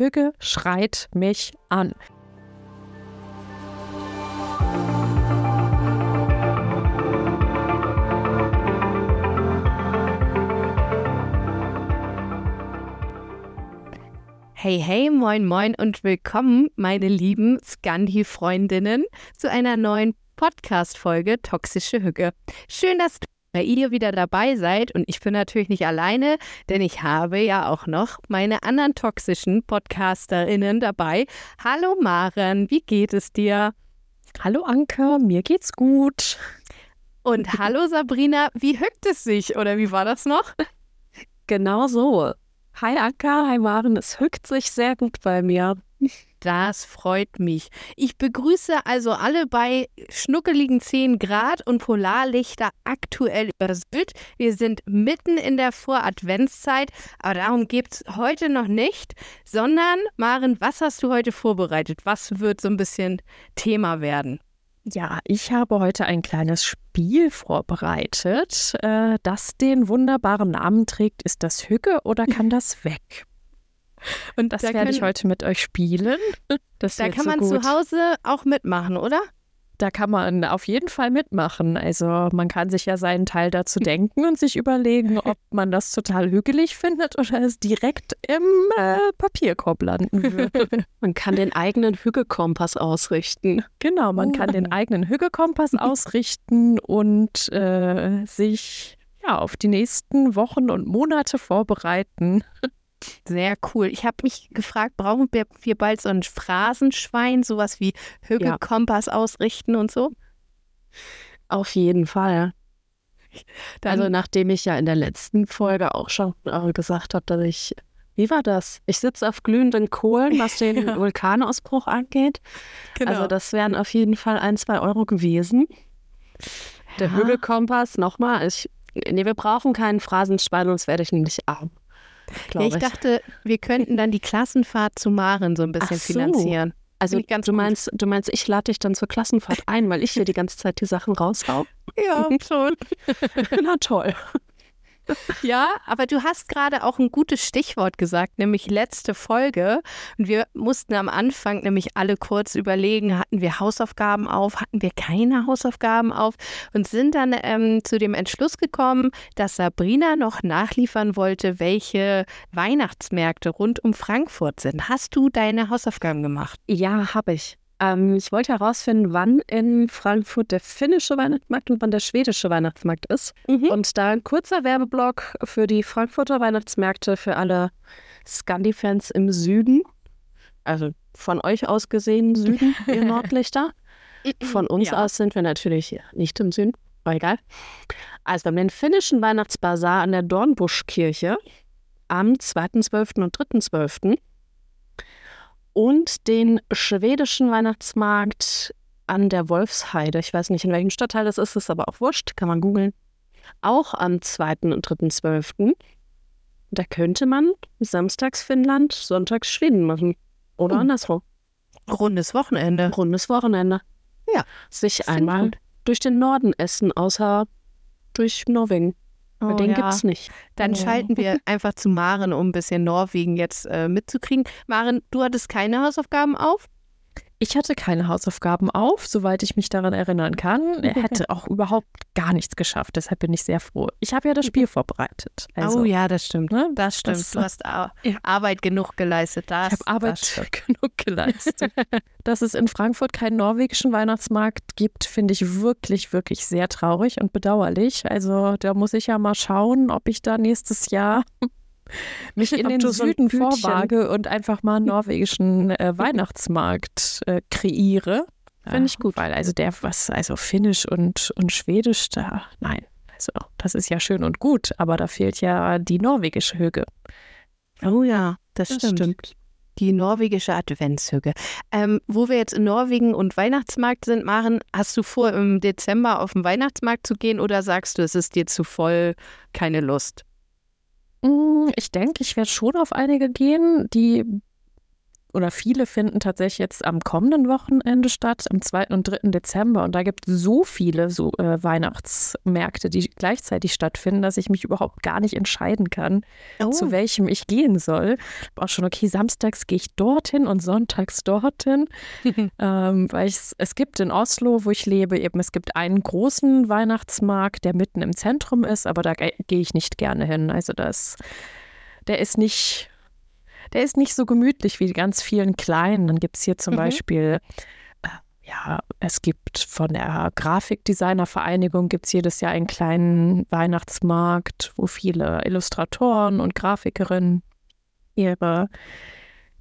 Hügge schreit mich an. Hey, hey, moin, moin und willkommen, meine lieben Scandi-Freundinnen, zu einer neuen Podcast-Folge Toxische Hücke. Schön, dass bei ihr wieder dabei seid und ich bin natürlich nicht alleine, denn ich habe ja auch noch meine anderen toxischen Podcasterinnen dabei. Hallo Maren, wie geht es dir? Hallo Anke, mir geht's gut. Und hallo Sabrina, wie hückt es sich oder wie war das noch? Genau so. Hi Anka, hi Maren, es hückt sich sehr gut bei mir. Das freut mich. Ich begrüße also alle bei schnuckeligen 10 Grad und Polarlichter aktuell übers Bild. Wir sind mitten in der Voradventszeit, aber darum geht es heute noch nicht, sondern Maren, was hast du heute vorbereitet? Was wird so ein bisschen Thema werden? Ja, ich habe heute ein kleines Spiel vorbereitet, äh, das den wunderbaren Namen trägt. Ist das Hücke oder kann das weg? Und das da werde ich heute mit euch spielen. Das da kann so man gut. zu Hause auch mitmachen, oder? da kann man auf jeden Fall mitmachen. Also man kann sich ja seinen Teil dazu denken und sich überlegen, ob man das total hügelig findet oder es direkt im äh, Papierkorb landen würde. Man kann den eigenen Hügelkompass ausrichten. Genau, man oh. kann den eigenen Hügelkompass ausrichten und äh, sich ja, auf die nächsten Wochen und Monate vorbereiten. Sehr cool. Ich habe mich gefragt, brauchen wir, bald so ein Phrasenschwein, sowas wie Hügelkompass ja. ausrichten und so? Auf jeden Fall. Dann, also nachdem ich ja in der letzten Folge auch schon äh, gesagt habe, dass ich, wie war das? Ich sitze auf glühenden Kohlen, was den ja. Vulkanausbruch angeht. Genau. Also das wären auf jeden Fall ein, zwei Euro gewesen. Der ja. Hügelkompass, nochmal, ich, nee, wir brauchen keinen Phrasenschwein, sonst werde ich nämlich arm. Ja, ich, ich, dachte, wir könnten dann die Klassenfahrt zu Maren so ein bisschen so. finanzieren. Also du meinst, du meinst, ich lade dich dann zur Klassenfahrt ein, weil ich hier die ganze Zeit die Sachen raushau? Ja, schon. Na toll. Ja, aber du hast gerade auch ein gutes Stichwort gesagt, nämlich letzte Folge. Und wir mussten am Anfang nämlich alle kurz überlegen, hatten wir Hausaufgaben auf, hatten wir keine Hausaufgaben auf und sind dann ähm, zu dem Entschluss gekommen, dass Sabrina noch nachliefern wollte, welche Weihnachtsmärkte rund um Frankfurt sind. Hast du deine Hausaufgaben gemacht? Ja, habe ich. Ähm, ich wollte herausfinden, wann in Frankfurt der finnische Weihnachtsmarkt und wann der schwedische Weihnachtsmarkt ist. Mhm. Und da ein kurzer Werbeblock für die Frankfurter Weihnachtsmärkte für alle Scandi-Fans im Süden. Also von euch aus gesehen Süden, ihr Nordlichter. Von uns ja. aus sind wir natürlich nicht im Süden, aber egal. Also wir haben den finnischen Weihnachtsbazar an der Dornbuschkirche am 2.12. und 3.12 und den schwedischen Weihnachtsmarkt an der Wolfsheide. Ich weiß nicht, in welchem Stadtteil das ist, ist aber auch wurscht, kann man googeln. Auch am 2. und 3.12. Da könnte man samstags Finnland, sonntags Schweden machen. Oder oh. andersrum. Rundes Wochenende. Rundes Wochenende. Ja. Sich einmal gut. durch den Norden essen, außer durch Norwegen. Oh, den ja. es nicht. Dann oh. schalten wir einfach zu Maren, um ein bisschen Norwegen jetzt äh, mitzukriegen. Maren, du hattest keine Hausaufgaben auf? Ich hatte keine Hausaufgaben auf, soweit ich mich daran erinnern kann. Er hätte auch überhaupt gar nichts geschafft, deshalb bin ich sehr froh. Ich habe ja das Spiel vorbereitet. Also, oh ja, das stimmt. Ne? Das stimmt. Das, du hast ja. Arbeit genug geleistet. Das, ich habe Arbeit genug geleistet. Dass es in Frankfurt keinen norwegischen Weihnachtsmarkt gibt, finde ich wirklich, wirklich sehr traurig und bedauerlich. Also da muss ich ja mal schauen, ob ich da nächstes Jahr mich in den Süden so vorwage und einfach mal einen norwegischen äh, Weihnachtsmarkt äh, kreiere. Finde ich gut. Weil also der, was, also Finnisch und, und Schwedisch, da, nein. Also, das ist ja schön und gut, aber da fehlt ja die norwegische Hüge. Oh ja, das, das stimmt. stimmt. Die norwegische Adventshüge. Ähm, wo wir jetzt in Norwegen und Weihnachtsmarkt sind, Maren, hast du vor, im Dezember auf den Weihnachtsmarkt zu gehen oder sagst du, es ist dir zu voll, keine Lust? Hm, ich denke, ich werde schon auf einige gehen. Die oder viele finden tatsächlich jetzt am kommenden Wochenende statt, am 2. und 3. Dezember. Und da gibt es so viele so äh, Weihnachtsmärkte, die gleichzeitig stattfinden, dass ich mich überhaupt gar nicht entscheiden kann, oh. zu welchem ich gehen soll. Auch schon, okay, samstags gehe ich dorthin und sonntags dorthin. ähm, weil es gibt in Oslo, wo ich lebe, eben es gibt einen großen Weihnachtsmarkt, der mitten im Zentrum ist, aber da gehe ich nicht gerne hin. Also das, der ist nicht der ist nicht so gemütlich wie die ganz vielen kleinen. Dann gibt es hier zum mhm. Beispiel, äh, ja, es gibt von der Grafikdesignervereinigung gibt es jedes Jahr einen kleinen Weihnachtsmarkt, wo viele Illustratoren und Grafikerinnen ihre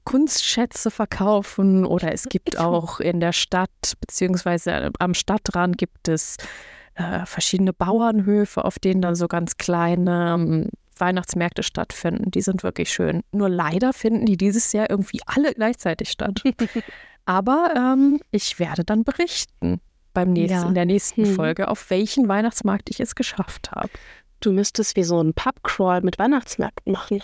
Kunstschätze verkaufen oder es gibt auch in der Stadt beziehungsweise am Stadtrand gibt es äh, verschiedene Bauernhöfe, auf denen dann so ganz kleine Weihnachtsmärkte stattfinden. Die sind wirklich schön. Nur leider finden die dieses Jahr irgendwie alle gleichzeitig statt. Aber ähm, ich werde dann berichten beim nächsten, ja. in der nächsten hm. Folge, auf welchen Weihnachtsmarkt ich es geschafft habe. Du müsstest wie so einen Pubcrawl mit Weihnachtsmärkten machen.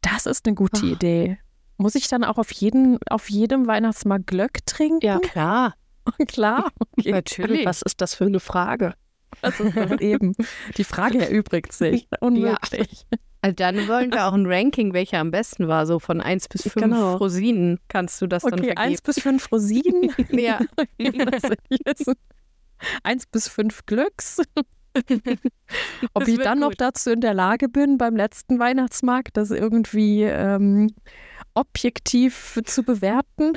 Das ist eine gute Ach. Idee. Muss ich dann auch auf, jeden, auf jedem Weihnachtsmarkt Glöck trinken? Ja, klar. klar. Okay. Natürlich. Was ist das für eine Frage? Das ist das eben. Die Frage erübrigt sich. Unmöglich. Ja. Also dann wollen wir auch ein Ranking, welcher am besten war. So von 1 bis 5 genau. Rosinen kannst du das okay, dann vergeben. 1 bis 5 Rosinen? ja. 1 bis 5 Glücks. Ob ich dann gut. noch dazu in der Lage bin, beim letzten Weihnachtsmarkt das irgendwie ähm, objektiv zu bewerten.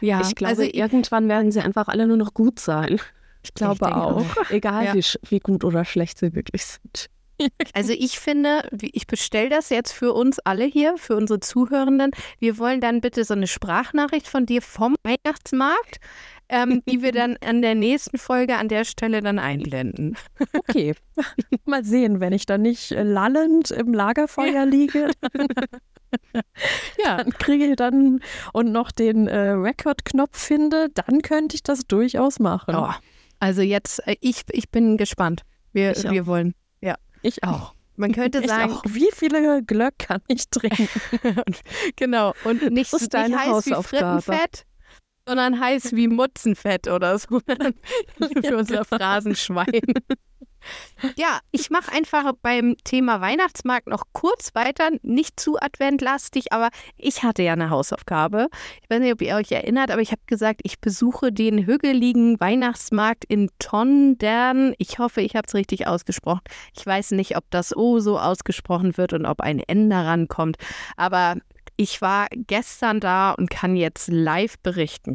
Ja, ich glaube, also irgendwann werden sie einfach alle nur noch gut sein. Ich glaube ich auch. auch. Egal, ja. wie, wie gut oder schlecht sie wirklich sind. Also ich finde, ich bestelle das jetzt für uns alle hier, für unsere Zuhörenden. Wir wollen dann bitte so eine Sprachnachricht von dir vom Weihnachtsmarkt, ähm, die wir dann an der nächsten Folge an der Stelle dann einblenden. Okay, mal sehen, wenn ich dann nicht lallend im Lagerfeuer liege. ja, dann kriege ich dann und noch den äh, Record-Knopf finde, dann könnte ich das durchaus machen. Oh. Also jetzt, äh, ich, ich bin gespannt. Wir, wir wollen. Ja. Ich auch. Man könnte ich sagen, auch. wie viele Glöck kann ich trinken? genau. Und nicht, das ist deine nicht heiß Hausaufgabe. wie Frittenfett, sondern heiß wie Mutzenfett oder so. Für unser Phrasenschwein. Ja, ich mache einfach beim Thema Weihnachtsmarkt noch kurz weiter, nicht zu adventlastig, aber ich hatte ja eine Hausaufgabe. Ich weiß nicht, ob ihr euch erinnert, aber ich habe gesagt, ich besuche den hügeligen Weihnachtsmarkt in Tondern. Ich hoffe, ich habe es richtig ausgesprochen. Ich weiß nicht, ob das O so ausgesprochen wird und ob ein N daran kommt, aber ich war gestern da und kann jetzt live berichten.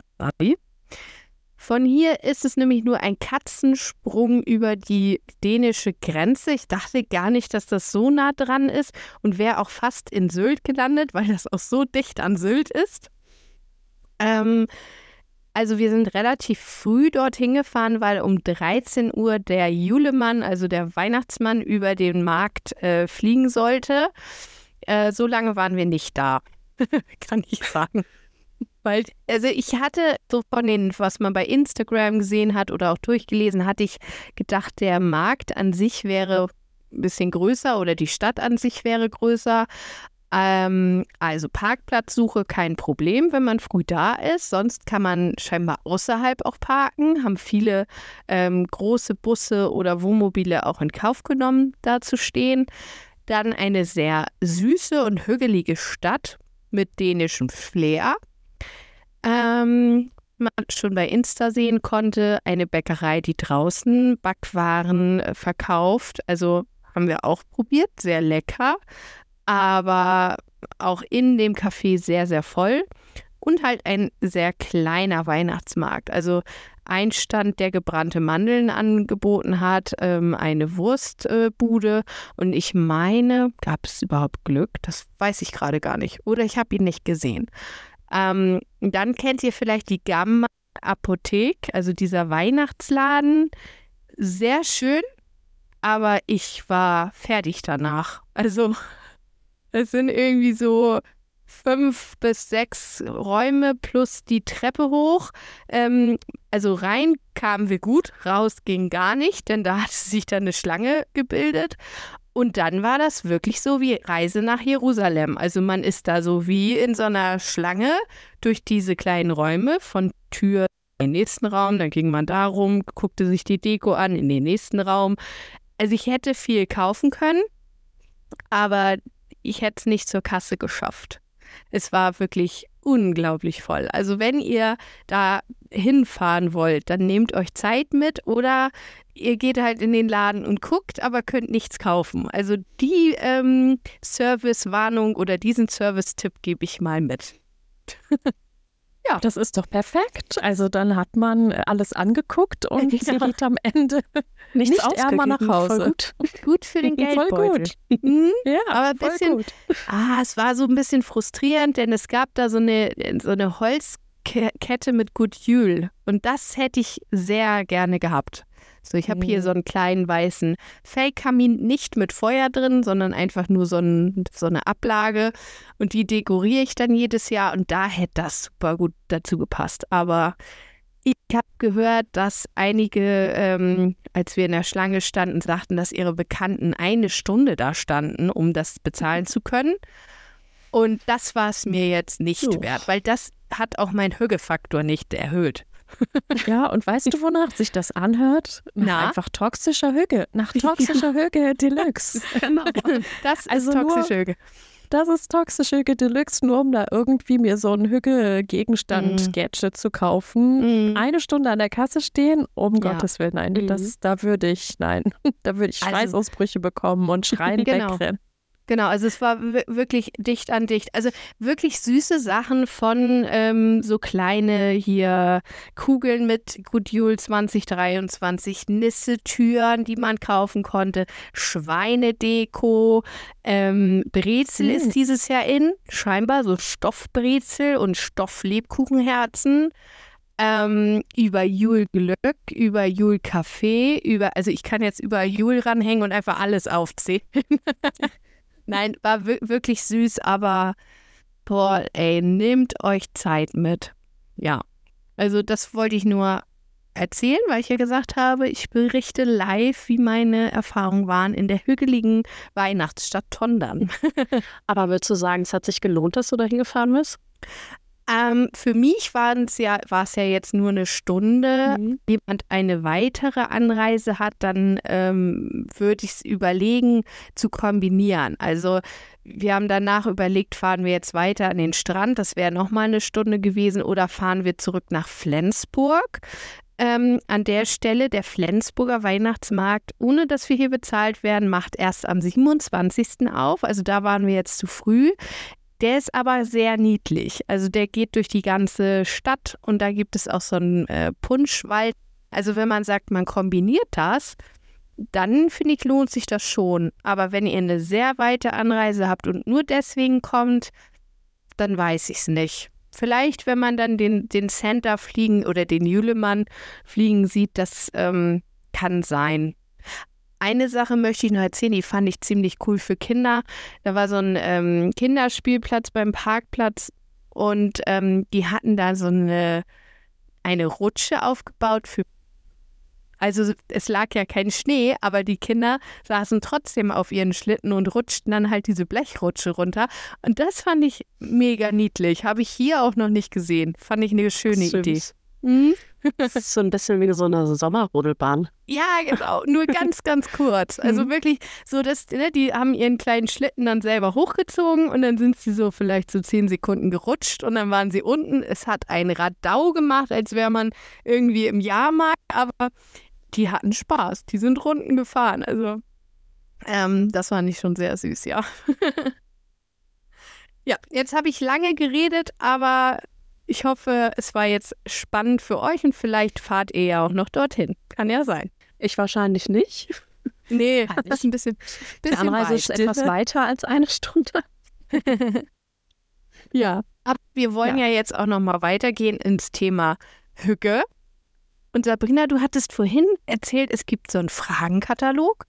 Von hier ist es nämlich nur ein Katzensprung über die dänische Grenze. Ich dachte gar nicht, dass das so nah dran ist und wäre auch fast in Sylt gelandet, weil das auch so dicht an Sylt ist. Ähm, also wir sind relativ früh dorthin gefahren, weil um 13 Uhr der Julemann, also der Weihnachtsmann, über den Markt äh, fliegen sollte. Äh, so lange waren wir nicht da, kann ich sagen. Weil, also ich hatte so von den, was man bei Instagram gesehen hat oder auch durchgelesen, hatte ich gedacht, der Markt an sich wäre ein bisschen größer oder die Stadt an sich wäre größer. Ähm, also Parkplatzsuche kein Problem, wenn man früh da ist. Sonst kann man scheinbar außerhalb auch parken. Haben viele ähm, große Busse oder Wohnmobile auch in Kauf genommen, da zu stehen. Dann eine sehr süße und hügelige Stadt mit dänischem Flair ähm, man schon bei Insta sehen konnte, eine Bäckerei, die draußen Backwaren äh, verkauft. Also haben wir auch probiert, sehr lecker, aber auch in dem Café sehr, sehr voll. Und halt ein sehr kleiner Weihnachtsmarkt. Also ein Stand, der gebrannte Mandeln angeboten hat, ähm, eine Wurstbude. Und ich meine, gab es überhaupt Glück? Das weiß ich gerade gar nicht. Oder ich habe ihn nicht gesehen. Ähm, dann kennt ihr vielleicht die Gamma Apothek, also dieser Weihnachtsladen. Sehr schön, aber ich war fertig danach. Also es sind irgendwie so fünf bis sechs Räume plus die Treppe hoch. Ähm, also rein kamen wir gut, raus ging gar nicht, denn da hatte sich dann eine Schlange gebildet. Und dann war das wirklich so wie Reise nach Jerusalem. Also man ist da so wie in so einer Schlange durch diese kleinen Räume von Tür in den nächsten Raum, dann ging man da rum, guckte sich die Deko an in den nächsten Raum. Also ich hätte viel kaufen können, aber ich hätte es nicht zur Kasse geschafft. Es war wirklich unglaublich voll. Also wenn ihr da hinfahren wollt, dann nehmt euch Zeit mit oder ihr geht halt in den Laden und guckt, aber könnt nichts kaufen. Also die ähm, Service-Warnung oder diesen Service-Tipp gebe ich mal mit. Ja. Das ist doch perfekt. Also dann hat man alles angeguckt und ja. geht am Ende nichts nicht ärmer nach Hause. Voll gut. gut für den Geldbeutel. Voll gut. Mhm. Ja, aber ein bisschen, gut. ah, es war so ein bisschen frustrierend, denn es gab da so eine, so eine Holzkette mit Good Jule und das hätte ich sehr gerne gehabt. So, ich habe hier mhm. so einen kleinen weißen Fake-Kamin, nicht mit Feuer drin, sondern einfach nur so, ein, so eine Ablage. Und die dekoriere ich dann jedes Jahr und da hätte das super gut dazu gepasst. Aber ich habe gehört, dass einige, ähm, als wir in der Schlange standen, sagten, dass ihre Bekannten eine Stunde da standen, um das bezahlen zu können. Und das war es mir jetzt nicht oh. wert, weil das hat auch mein Hügefaktor nicht erhöht. Ja, und weißt du, wonach sich das anhört? Nach einfach toxischer Hüge. Nach toxischer Hüge Deluxe. Genau. Das ist also toxische Hüge. Das ist toxische Hüge Deluxe, nur um da irgendwie mir so ein Hüge-Gegenstand, mm. Gadget zu kaufen. Mm. Eine Stunde an der Kasse stehen, um ja. Gottes Willen, nein, mm. das, da würde ich, nein, da würde ich also Schweißausbrüche also, bekommen und schreien genau. wegrennen. Genau, also es war wirklich dicht an dicht. Also wirklich süße Sachen von ähm, so kleine hier Kugeln mit Goodjule 2023, Nisse-Türen, die man kaufen konnte, Schweinedeko, ähm, Brezel hm. ist dieses Jahr in, scheinbar so Stoffbrezel und Stofflebkuchenherzen. Ähm, über Jule Glück, über Jule Kaffee, über, also ich kann jetzt über Jule ranhängen und einfach alles aufzählen. Nein, war wirklich süß, aber boah, ey, nehmt euch Zeit mit. Ja. Also das wollte ich nur erzählen, weil ich ja gesagt habe, ich berichte live, wie meine Erfahrungen waren in der hügeligen Weihnachtsstadt Tondern. Aber würdest du sagen, es hat sich gelohnt, dass du da hingefahren bist? Ähm, für mich war es ja, ja jetzt nur eine Stunde. Mhm. Wenn jemand eine weitere Anreise hat, dann ähm, würde ich es überlegen zu kombinieren. Also wir haben danach überlegt, fahren wir jetzt weiter an den Strand, das wäre nochmal eine Stunde gewesen, oder fahren wir zurück nach Flensburg. Ähm, an der Stelle der Flensburger Weihnachtsmarkt, ohne dass wir hier bezahlt werden, macht erst am 27. auf. Also da waren wir jetzt zu früh. Der ist aber sehr niedlich. Also der geht durch die ganze Stadt und da gibt es auch so einen äh, Punschwald. Also wenn man sagt, man kombiniert das, dann finde ich, lohnt sich das schon. Aber wenn ihr eine sehr weite Anreise habt und nur deswegen kommt, dann weiß ich es nicht. Vielleicht, wenn man dann den, den Center fliegen oder den Jülemann fliegen sieht, das ähm, kann sein. Eine Sache möchte ich noch erzählen, die fand ich ziemlich cool für Kinder. Da war so ein ähm, Kinderspielplatz beim Parkplatz und ähm, die hatten da so eine, eine Rutsche aufgebaut für also es lag ja kein Schnee, aber die Kinder saßen trotzdem auf ihren Schlitten und rutschten dann halt diese Blechrutsche runter. Und das fand ich mega niedlich. Habe ich hier auch noch nicht gesehen. Fand ich eine schöne Süß. Idee. Mhm. Das ist so ein bisschen wie so eine Sommerrodelbahn. Ja, genau. Nur ganz, ganz kurz. Also mhm. wirklich so, dass ne, die haben ihren kleinen Schlitten dann selber hochgezogen und dann sind sie so vielleicht so zehn Sekunden gerutscht und dann waren sie unten. Es hat ein Radau gemacht, als wäre man irgendwie im Jahrmarkt, aber die hatten Spaß. Die sind Runden gefahren. Also ähm, das fand ich schon sehr süß, ja. ja, jetzt habe ich lange geredet, aber ich hoffe, es war jetzt spannend für euch und vielleicht fahrt ihr ja auch noch dorthin. Kann ja sein. Ich wahrscheinlich nicht. Nee, das ist ein bisschen, bisschen Die Anreise ist etwas weiter als eine Stunde. ja, aber wir wollen ja. ja jetzt auch noch mal weitergehen ins Thema Hücke. Und Sabrina, du hattest vorhin erzählt, es gibt so einen Fragenkatalog.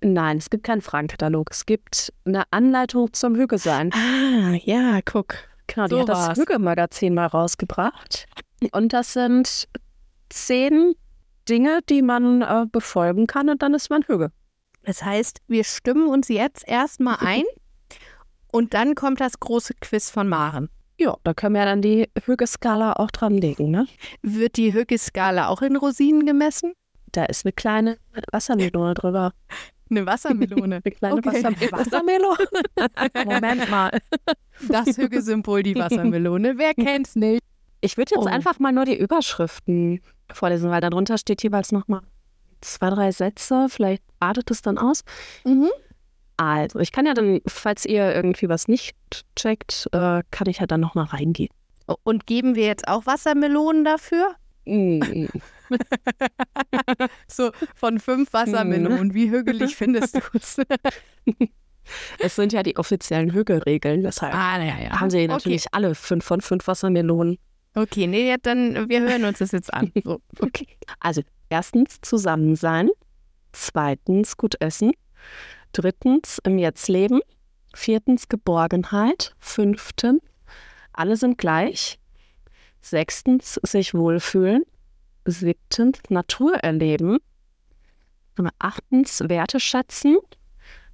Nein, es gibt keinen Fragenkatalog. Es gibt eine Anleitung zum Hüge sein. Ah, ja, guck. Genau, die so hat das Hüge-Magazin mal rausgebracht. Und das sind zehn Dinge, die man äh, befolgen kann und dann ist man Hüge. Das heißt, wir stimmen uns jetzt erstmal ein und dann kommt das große Quiz von Maren. Ja, da können wir dann die Hügeskala auch dranlegen, ne? Wird die Hügeskala auch in Rosinen gemessen? Da ist eine kleine Wassermelone drüber. Eine Wassermelone. Eine kleine okay. Wasser Wassermelone. Moment mal. Das Hügge-Symbol, die Wassermelone. Wer kennt's nicht? Ich würde jetzt oh. einfach mal nur die Überschriften vorlesen, weil darunter steht jeweils nochmal zwei, drei Sätze. Vielleicht badet es dann aus. Mhm. Also, ich kann ja dann, falls ihr irgendwie was nicht checkt, äh, kann ich ja dann nochmal reingehen. Und geben wir jetzt auch Wassermelonen dafür? Mm. so von fünf Wassermelonen. Wie hügelig findest du es? es sind ja die offiziellen Hügelregeln, deshalb ah, ja, ja. haben sie natürlich okay. alle fünf von fünf Wassermelonen. Okay, nee, dann wir hören uns das jetzt an. So, okay. Also erstens zusammen sein, zweitens gut essen, drittens im Jetzt leben, viertens Geborgenheit, fünftens alle sind gleich, sechstens sich wohlfühlen, siebtens Natur erleben, achtens Werte schätzen,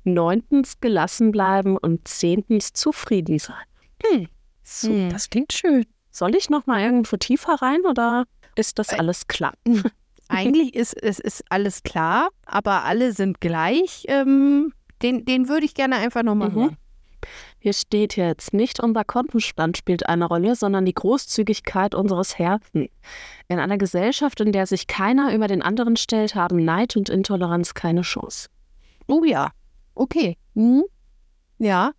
neuntens gelassen bleiben und zehntens zufrieden sein. Hm. So, hm. Das klingt schön. Soll ich noch mal irgendwo tiefer rein oder ist das alles klar? Eigentlich ist es ist alles klar, aber alle sind gleich. Ähm, den, den würde ich gerne einfach nochmal mhm. hören. Hier steht jetzt, nicht unser Kontenstand spielt eine Rolle, sondern die Großzügigkeit unseres Herzens. In einer Gesellschaft, in der sich keiner über den anderen stellt, haben Neid und Intoleranz keine Chance. Oh ja, okay. Mhm. Ja,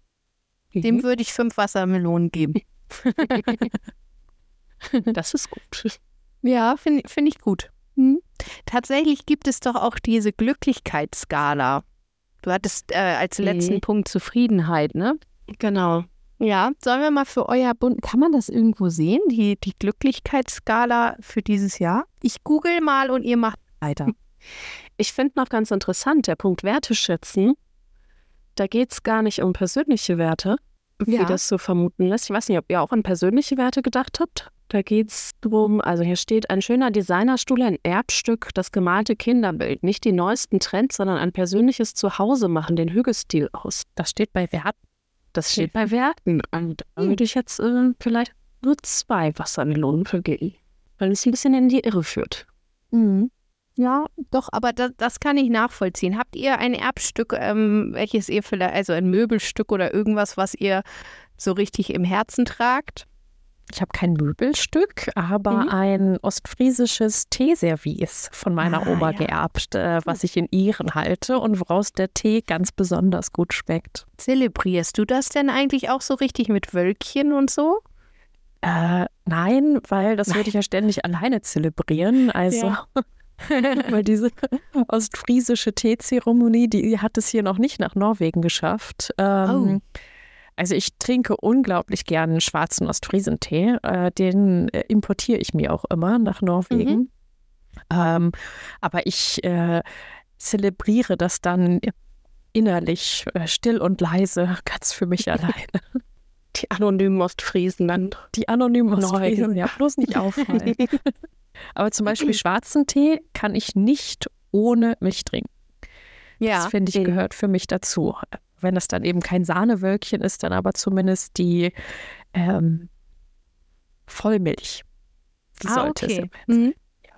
mhm. dem würde ich fünf Wassermelonen geben. das ist gut. Ja, finde find ich gut. Mhm. Tatsächlich gibt es doch auch diese Glücklichkeitsskala. Du hattest äh, als letzten mhm. Punkt Zufriedenheit, ne? Genau. Ja, sollen wir mal für euer Bund, kann man das irgendwo sehen, die, die Glücklichkeitsskala für dieses Jahr? Ich google mal und ihr macht weiter. Ich finde noch ganz interessant, der Punkt Werte schätzen, da geht es gar nicht um persönliche Werte, wie ja. das so vermuten lässt. Ich weiß nicht, ob ihr auch an persönliche Werte gedacht habt. Da geht es darum, also hier steht ein schöner Designerstuhl, ein Erbstück, das gemalte Kinderbild. Nicht die neuesten Trends, sondern ein persönliches Zuhause machen den Hügelstil aus. Das steht bei Werten. Das steht bei Werten. Und da würde ich jetzt äh, vielleicht nur zwei Wassermelonen vergeben, weil es ein bisschen in die Irre führt. Mhm. Ja, doch, aber das, das, kann ich nachvollziehen. Habt ihr ein Erbstück, ähm, welches ihr vielleicht, also ein Möbelstück oder irgendwas, was ihr so richtig im Herzen tragt? Ich habe kein Möbelstück, aber mhm. ein ostfriesisches Teeservice von meiner ah, Oma ja. geerbt, äh, was ich in Ihren halte und woraus der Tee ganz besonders gut schmeckt. Zelebrierst du das denn eigentlich auch so richtig mit Wölkchen und so? Äh, nein, weil das würde ich ja ständig alleine zelebrieren. Also. Ja. weil diese ostfriesische Teezeremonie, die hat es hier noch nicht nach Norwegen geschafft. Ähm, oh. Also ich trinke unglaublich gerne schwarzen Ostfriesentee. Äh, den äh, importiere ich mir auch immer nach Norwegen. Mhm. Ähm, aber ich äh, zelebriere das dann innerlich, äh, still und leise, ganz für mich alleine. Die anonymen Ostfriesen dann. Die anonymen Ostfriesen, ja, bloß nicht auffallen. aber zum Beispiel schwarzen Tee kann ich nicht ohne mich trinken. Ja. Das finde ich gehört für mich dazu wenn es dann eben kein Sahnewölkchen ist, dann aber zumindest die ähm, Vollmilch. Die ah, sollte okay. es mhm.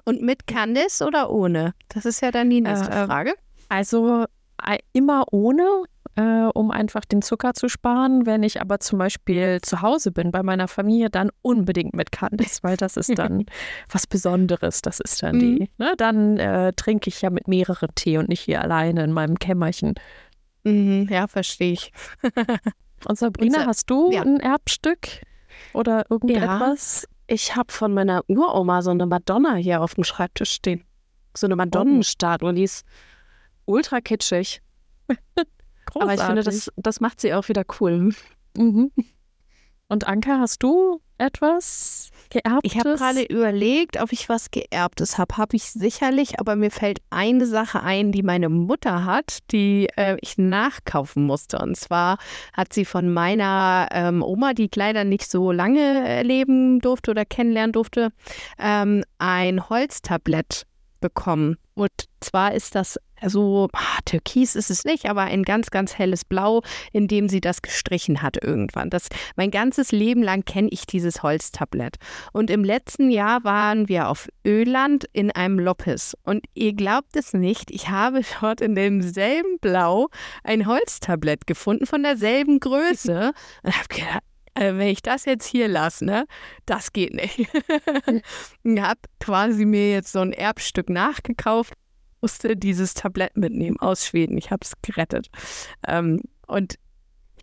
Und mit Candice oder ohne? Das ist ja dann die nächste äh, Frage. Also äh, immer ohne, äh, um einfach den Zucker zu sparen. Wenn ich aber zum Beispiel zu Hause bin bei meiner Familie, dann unbedingt mit Candice, weil das ist dann was Besonderes. Das ist dann die. Mhm. Ne? Dann äh, trinke ich ja mit mehreren Tee und nicht hier alleine in meinem Kämmerchen. Mhm, ja, verstehe ich. Und Sabrina, hast du ja. ein Erbstück oder irgendetwas? Ja, ich habe von meiner Uroma so eine Madonna hier auf dem Schreibtisch stehen. So eine Madonnenstatue, die ist ultra kitschig. Aber ich finde, das, das macht sie auch wieder cool. Mhm. Und Anka, hast du etwas geerbtes? Ich habe gerade überlegt, ob ich was geerbtes habe. Habe ich sicherlich, aber mir fällt eine Sache ein, die meine Mutter hat, die äh, ich nachkaufen musste. Und zwar hat sie von meiner ähm, Oma, die leider nicht so lange erleben durfte oder kennenlernen durfte, ähm, ein Holztablett bekommen. Und zwar ist das so ah, türkis ist es nicht, aber ein ganz, ganz helles Blau, in dem sie das gestrichen hat irgendwann. Das, mein ganzes Leben lang kenne ich dieses Holztablett. Und im letzten Jahr waren wir auf Öland in einem Loppes. Und ihr glaubt es nicht, ich habe dort in demselben Blau ein Holztablett gefunden von derselben Größe. Und habe gedacht, äh, wenn ich das jetzt hier lasse, ne, das geht nicht. ich habe quasi mir jetzt so ein Erbstück nachgekauft musste dieses Tablett mitnehmen aus Schweden. Ich habe es gerettet. Ähm, und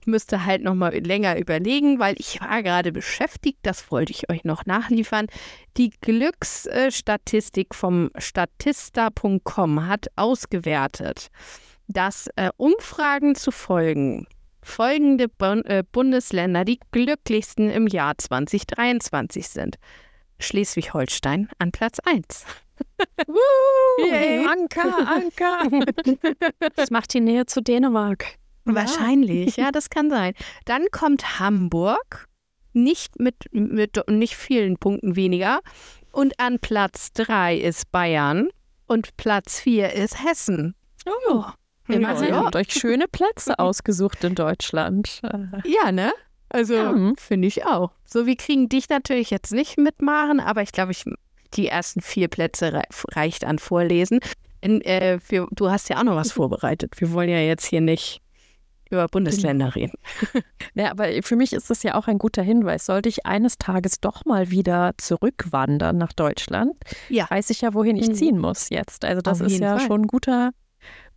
ich müsste halt noch mal länger überlegen, weil ich war gerade beschäftigt, das wollte ich euch noch nachliefern. Die Glücksstatistik vom statista.com hat ausgewertet, dass äh, Umfragen zu folgen folgende bon äh, Bundesländer die glücklichsten im Jahr 2023 sind. Schleswig-Holstein an Platz 1. Yay. Anker, Anker. Das macht die Nähe zu Dänemark. Wahrscheinlich, ja, das kann sein. Dann kommt Hamburg, nicht mit, mit nicht vielen Punkten weniger. Und an Platz 3 ist Bayern und Platz 4 ist Hessen. Oh. Immerhin ja, habt euch schöne Plätze ausgesucht in Deutschland. Ja, ne? Also ja. Finde ich auch. So, wir kriegen dich natürlich jetzt nicht mitmachen, aber ich glaube, ich die ersten vier Plätze reicht an Vorlesen. In, äh, wir, du hast ja auch noch was vorbereitet. Wir wollen ja jetzt hier nicht über Bundesländer reden. Ja, aber für mich ist das ja auch ein guter Hinweis. Sollte ich eines Tages doch mal wieder zurückwandern nach Deutschland, ja. weiß ich ja, wohin ich mhm. ziehen muss jetzt. Also das ist ja Fall. schon ein guter,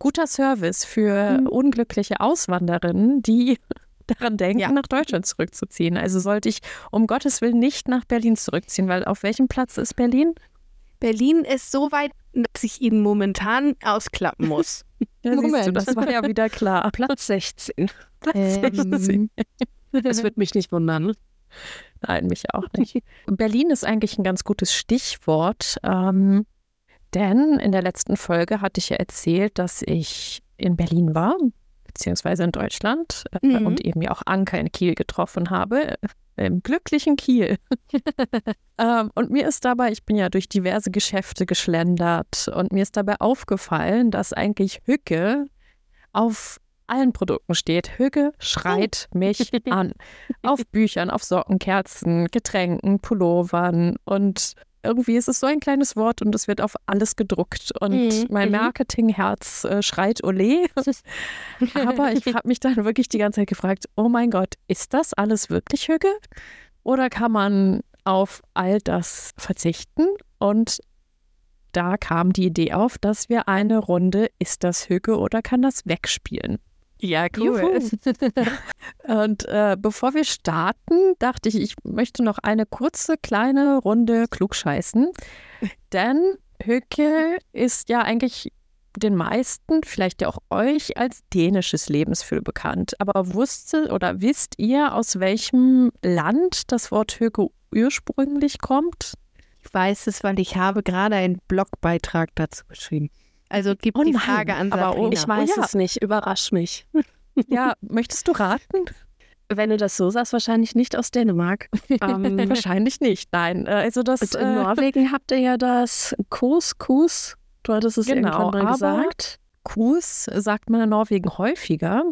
guter Service für mhm. unglückliche Auswanderinnen, die daran denken, ja. nach Deutschland zurückzuziehen. Also sollte ich um Gottes Willen nicht nach Berlin zurückziehen, weil auf welchem Platz ist Berlin? Berlin ist so weit, dass ich ihn momentan ausklappen muss. ja, Moment, du, das war ja wieder klar. Platz 16. Platz ähm, 16. Das wird mich nicht wundern. Nein, mich auch nicht. Berlin ist eigentlich ein ganz gutes Stichwort, ähm, denn in der letzten Folge hatte ich ja erzählt, dass ich in Berlin war beziehungsweise in Deutschland äh, mhm. und eben ja auch Anker in Kiel getroffen habe. Äh, Im glücklichen Kiel. ähm, und mir ist dabei, ich bin ja durch diverse Geschäfte geschlendert und mir ist dabei aufgefallen, dass eigentlich Hücke auf allen Produkten steht. Hügge schreit mich an. Auf Büchern, auf Socken, Kerzen, Getränken, Pullovern und irgendwie ist es so ein kleines Wort und es wird auf alles gedruckt. Und mhm. mein mhm. Marketingherz äh, schreit Ole. Aber ich habe mich dann wirklich die ganze Zeit gefragt, oh mein Gott, ist das alles wirklich Hüge? Oder kann man auf all das verzichten? Und da kam die Idee auf, dass wir eine Runde Ist das Hüge oder kann das wegspielen? Ja, cool. Und äh, bevor wir starten, dachte ich, ich möchte noch eine kurze kleine Runde klugscheißen. Denn Höcke ist ja eigentlich den meisten, vielleicht ja auch euch, als dänisches Lebensfühl bekannt. Aber wusste oder wisst ihr, aus welchem Land das Wort Höke ursprünglich kommt? Ich weiß es, weil ich habe gerade einen Blogbeitrag dazu geschrieben. Also gibt oh die Frage an Sabrina. Aber ich weiß oh, ja. es nicht, überrasch mich. Ja, möchtest du raten? Wenn du das so sagst, wahrscheinlich nicht aus Dänemark. Ähm, wahrscheinlich nicht, nein. Äh, also das, in äh, Norwegen habt ihr ja das Couscous. Du hattest es genau, irgendwann mal gesagt. Kus sagt man in Norwegen häufiger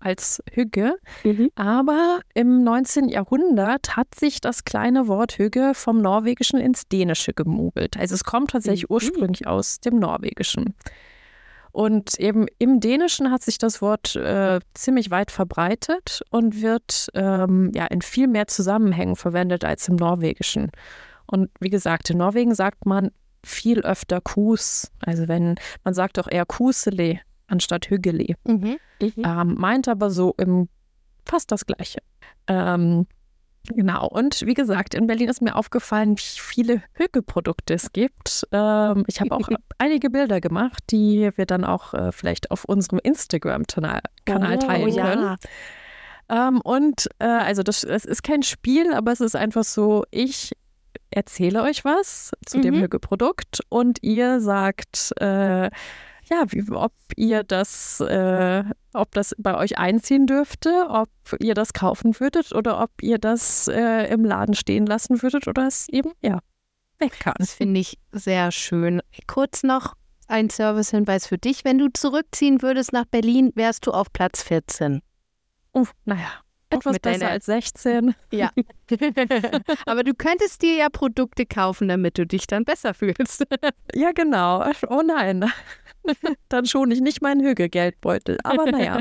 als Hügge. Mhm. Aber im 19. Jahrhundert hat sich das kleine Wort Hügge vom Norwegischen ins Dänische gemogelt. Also es kommt tatsächlich mhm. ursprünglich aus dem Norwegischen. Und eben im Dänischen hat sich das Wort äh, ziemlich weit verbreitet und wird ähm, ja in viel mehr Zusammenhängen verwendet als im Norwegischen. Und wie gesagt, in Norwegen sagt man viel öfter Kus. Also wenn man sagt auch eher Kusele anstatt Hügeli. Mhm. Mhm. Ähm, meint aber so im fast das Gleiche. Ähm, genau. Und wie gesagt, in Berlin ist mir aufgefallen, wie viele Hügelprodukte es gibt. Ähm, ich habe auch einige Bilder gemacht, die wir dann auch äh, vielleicht auf unserem Instagram-Kanal oh, teilen ja. können. Ähm, und äh, also das, das ist kein Spiel, aber es ist einfach so, ich erzähle euch was zu mhm. dem Hügelprodukt und ihr sagt, äh, ja, wie, ob ihr das, äh, ob das bei euch einziehen dürfte, ob ihr das kaufen würdet oder ob ihr das äh, im Laden stehen lassen würdet oder es eben, ja, weg kann. Das finde ich sehr schön. Kurz noch, ein Servicehinweis für dich. Wenn du zurückziehen würdest nach Berlin, wärst du auf Platz 14. Uh, naja, etwas besser als 16. Ja. Aber du könntest dir ja Produkte kaufen, damit du dich dann besser fühlst. Ja, genau. Oh nein. Dann schon ich nicht meinen Hügelgeldbeutel. Aber naja.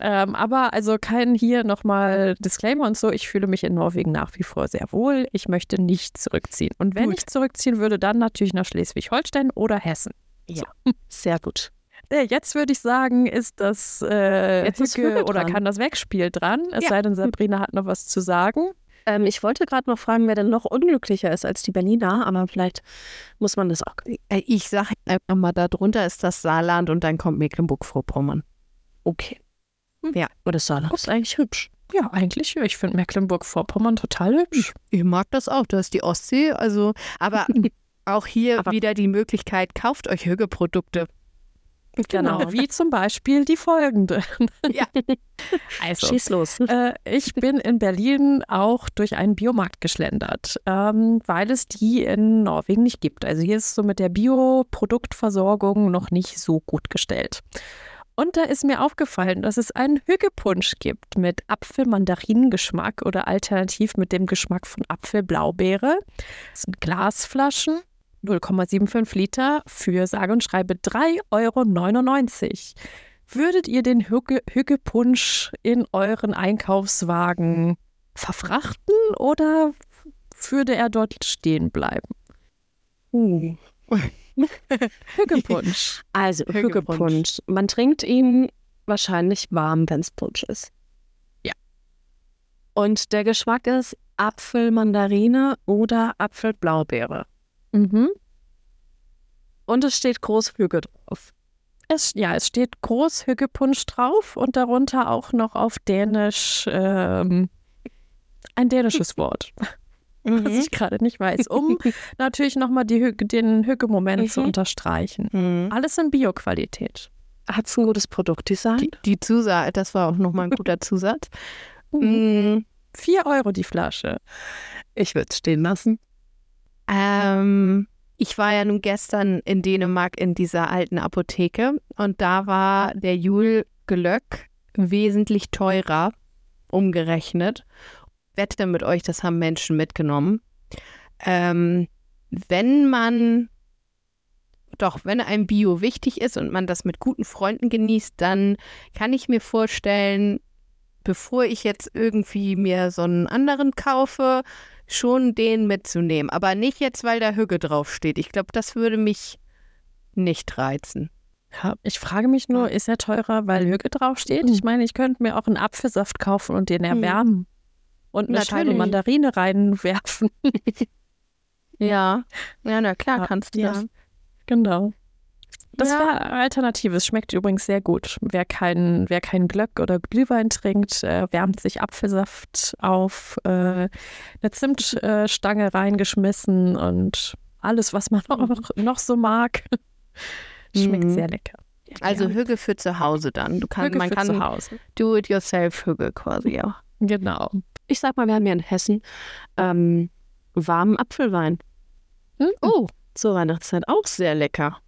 ähm, aber also kein hier nochmal Disclaimer und so. Ich fühle mich in Norwegen nach wie vor sehr wohl. Ich möchte nicht zurückziehen. Und wenn Gut. ich zurückziehen würde, dann natürlich nach Schleswig-Holstein oder Hessen. Sehr gut. Äh, Jetzt würde ich sagen, ist das äh, Jetzt ist Hüge oder dran. kann das Wegspiel dran. Es Ja. sei denn, Sabrina hat noch was zu sagen. Ähm, ich wollte gerade noch fragen, wer denn noch unglücklicher ist als die Berliner, aber vielleicht muss man das auch. Äh, Ich sage einfach mal, darunter ist das Saarland und dann kommt Mecklenburg-Vorpommern. Okay. Ja. Aber das Saarland ist eigentlich hübsch. Ja, eigentlich. ja. Ich finde Mecklenburg-Vorpommern total hübsch. Ich mag das auch. Da ist die Ostsee. Also, aber auch hier Aber- wieder die Möglichkeit, kauft euch Hügge-Produkte. Genau. Wie zum Beispiel die folgende. Ja. Also, Schieß los. Äh, ich bin in Berlin auch durch einen Biomarkt geschlendert, ähm, weil es die in Norwegen nicht gibt. Also hier ist so mit der Bioproduktversorgung noch nicht so gut gestellt. Und da ist mir aufgefallen, dass es einen Hügepunsch gibt mit Apfel-Mandarinen-Geschmack oder alternativ mit dem Geschmack von Apfel-Blaubeere. Das sind Glasflaschen, 0,75 Liter für sage und schreibe 3,99 Euro. Würdet ihr den Hüge, Hügepunsch in euren Einkaufswagen verfrachten oder würde er dort stehen bleiben? Uh. Hügepunsch. Also. Hügepunsch. Man trinkt ihn wahrscheinlich warm, wenn es Punsch ist. Ja. Und der Geschmack ist Apfel-Mandarine oder Apfel-Blaubeere. Mhm. Und es steht groß Hüge drauf. es, ja, es steht groß Hügepunsch drauf und darunter auch noch auf Dänisch ähm, ein dänisches Wort, was Mhm. ich gerade nicht weiß, um natürlich nochmal Hüge, den Hüge-Moment zu Mhm. unterstreichen. Mhm. Alles in Bioqualität. Hat es ein gutes Produktdesign? Die, die Zusatz, das war auch nochmal ein guter Zusatz. Mhm. Mhm. Vier Euro die Flasche. Ich würde es stehen lassen. Ähm, ich war ja nun gestern in Dänemark in dieser alten Apotheke und da war der Jul Glöck wesentlich teurer umgerechnet. Wette mit euch, das haben Menschen mitgenommen. Ähm, wenn man, doch, wenn einem Bio wichtig ist und man das mit guten Freunden genießt, dann kann ich mir vorstellen, bevor ich jetzt irgendwie mir so einen anderen kaufe, schon den mitzunehmen. Aber nicht jetzt, weil da Hügge draufsteht. Ich glaube, das würde mich nicht reizen. Ja, ich frage mich nur, ist er teurer, weil Hüge draufsteht? Ich meine, ich könnte mir auch einen Apfelsaft kaufen und den erwärmen. Und eine Scheibe Natürlich. Mandarine reinwerfen. Ja, ja, na klar, Ja, kannst du ja. das. Genau. Das Ja. wäre Alternatives. Schmeckt übrigens sehr gut. Wer keinen wer kein Glöck oder Glühwein trinkt, äh, wärmt sich Apfelsaft auf, äh, eine Zimtstange reingeschmissen und alles, was man noch, noch so mag. Schmeckt Mhm. sehr lecker. Also Ja. Hügge für zu Hause dann. Du kannst, Hüge man kann zu Hause. Do-it-yourself-Hügge quasi auch. Genau. Ich sag mal, wir haben hier in Hessen ähm, warmen Apfelwein. Oh, Zur Weihnachtszeit auch sehr lecker.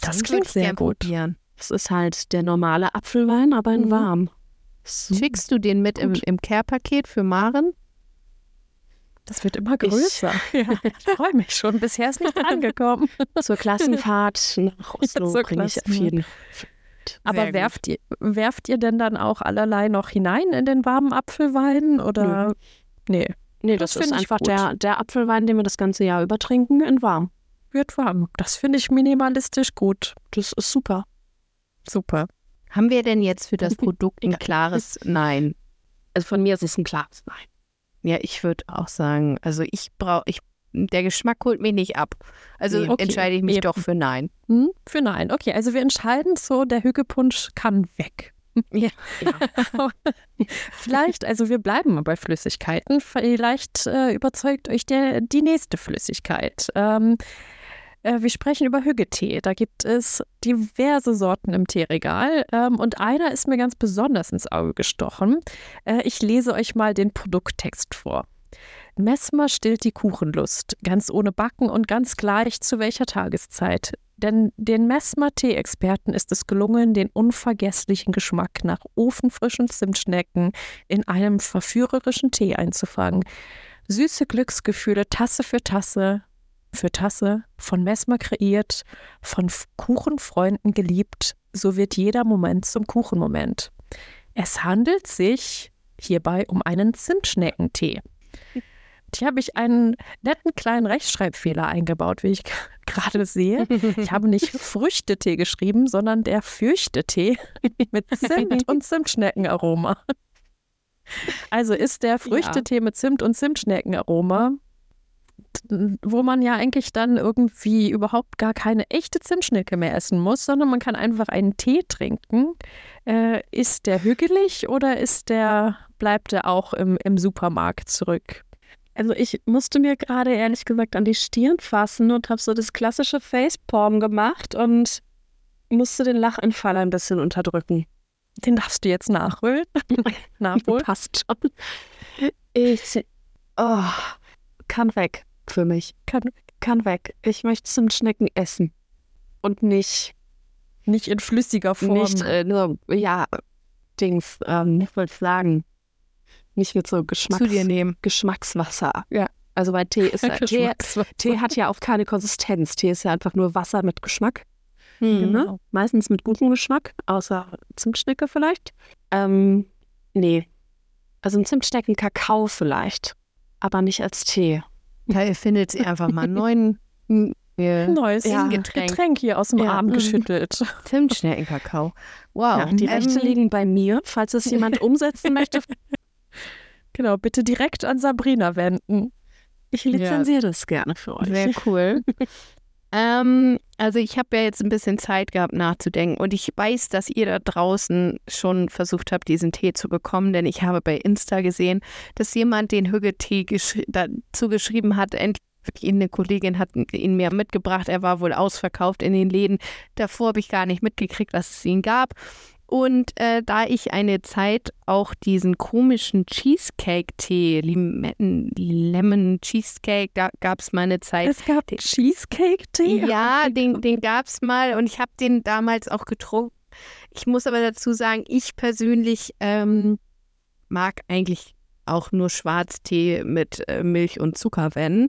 Das klingt ich sehr gut. Probieren. Das ist halt der normale Apfelwein, aber in Mhm. warm. Schickst du den mit im, Gut. im Care-Paket für Maren? Das wird immer größer. Ja, ich freue mich schon. Bisher ist nicht angekommen. Zur Klassenfahrt nach Oslo Zur bringe ich auf jeden Aber gut. werft ihr, werft ihr denn dann auch allerlei noch hinein in den warmen Apfelwein? Oder? Nee, Nee, Das das, ist ich einfach gut. der, der Apfelwein, den wir das ganze Jahr über trinken, in warm. Wird warm. Das finde ich minimalistisch gut. Das ist super. Super. Haben wir denn jetzt für das Produkt ein klares Nein? Also von mir ist es ein klares Nein. Ja, ich würde auch sagen, also ich brauche, ich, der Geschmack holt mich nicht ab. Also. Okay, entscheide ich mich eben. doch für Nein. Hm? Für nein. Okay, also wir entscheiden so, der Hügepunsch kann weg. Ja. Vielleicht, also wir bleiben mal bei Flüssigkeiten. Vielleicht äh, überzeugt euch der, die nächste Flüssigkeit. Ähm, äh, wir sprechen über Hüggetee. Da gibt es diverse Sorten im Teeregal. Ähm, und einer ist mir ganz besonders ins Auge gestochen. Äh, ich lese euch mal den Produkttext vor. Messmer stillt die Kuchenlust, ganz ohne Backen und ganz gleich zu welcher Tageszeit. Denn den Messmer-Tee-Experten ist es gelungen, den unvergesslichen Geschmack nach ofenfrischen Zimtschnecken in einem verführerischen Tee einzufangen. Süße Glücksgefühle Tasse für Tasse für Tasse, von Messmer kreiert, von Kuchenfreunden geliebt, so wird jeder Moment zum Kuchenmoment. Es handelt sich hierbei um einen Zimtschneckentee. Hier habe ich einen netten kleinen Rechtschreibfehler eingebaut, wie ich gerade sehe. Ich habe nicht Früchtetee geschrieben, sondern der Fürchtetee mit Zimt und Zimtschneckenaroma. Also ist der Früchtetee ja. mit Zimt und Zimtschneckenaroma, wo man ja eigentlich dann irgendwie überhaupt gar keine echte Zimtschnecke mehr essen muss, sondern man kann einfach einen Tee trinken. Äh, ist der hügelig oder ist der, bleibt der auch im, im Supermarkt zurück? Also ich musste mir gerade ehrlich gesagt an die Stirn fassen und habe so das klassische Facepalm gemacht und musste den Lachanfall ein bisschen unterdrücken. Den darfst du jetzt nachholen. Nachholen. Passt schon. Ich oh, kann weg für mich. Kann, kann weg. Ich möchte zum Schnecken essen. Und nicht. Nicht in flüssiger Form. Nicht äh, nur, ja, Dings, ähm, ich wollte sagen, nicht mit so Geschmacks, zu dir nehmen. Geschmackswasser. Ja. Also bei Tee ist ja, Tee, Tee hat ja auch keine Konsistenz. Tee ist ja einfach nur Wasser mit Geschmack. Hm. Ne? Meistens mit gutem Geschmack, außer Zimtschnecke vielleicht. Ähm, nee. Also ein Zimtschnecken Kakao vielleicht, aber nicht als Tee. Ja, ihr findet sie einfach mal neuen Neues ja. Getränk. Getränk. hier aus dem ja. Arm geschüttelt. Zimtschneckenkakao. Wow. Ja, die Rechte ähm, liegen bei mir, falls es jemand umsetzen möchte. Genau, bitte direkt an Sabrina wenden. Ich lizenziere das gerne für euch. Sehr cool. ähm, also ich habe ja jetzt ein bisschen Zeit gehabt nachzudenken und ich weiß, dass ihr da draußen schon versucht habt, diesen Tee zu bekommen, denn ich habe bei Insta gesehen, dass jemand den Hügge-Tee dazu geschrieben hat, endlich eine Kollegin hat ihn mir mitgebracht. Er war wohl ausverkauft in den Läden. Davor habe ich gar nicht mitgekriegt, dass es ihn gab. Und äh, da ich eine Zeit auch diesen komischen Cheesecake-Tee, Limetten, Lemon Cheesecake, da gab es mal eine Zeit. Es gab Cheesecake-Tee? Ja, den, den gab es mal und ich habe den damals auch getrunken. Ich muss aber dazu sagen, ich persönlich ähm, mag eigentlich auch nur Schwarztee mit äh, Milch und Zucker, wenn.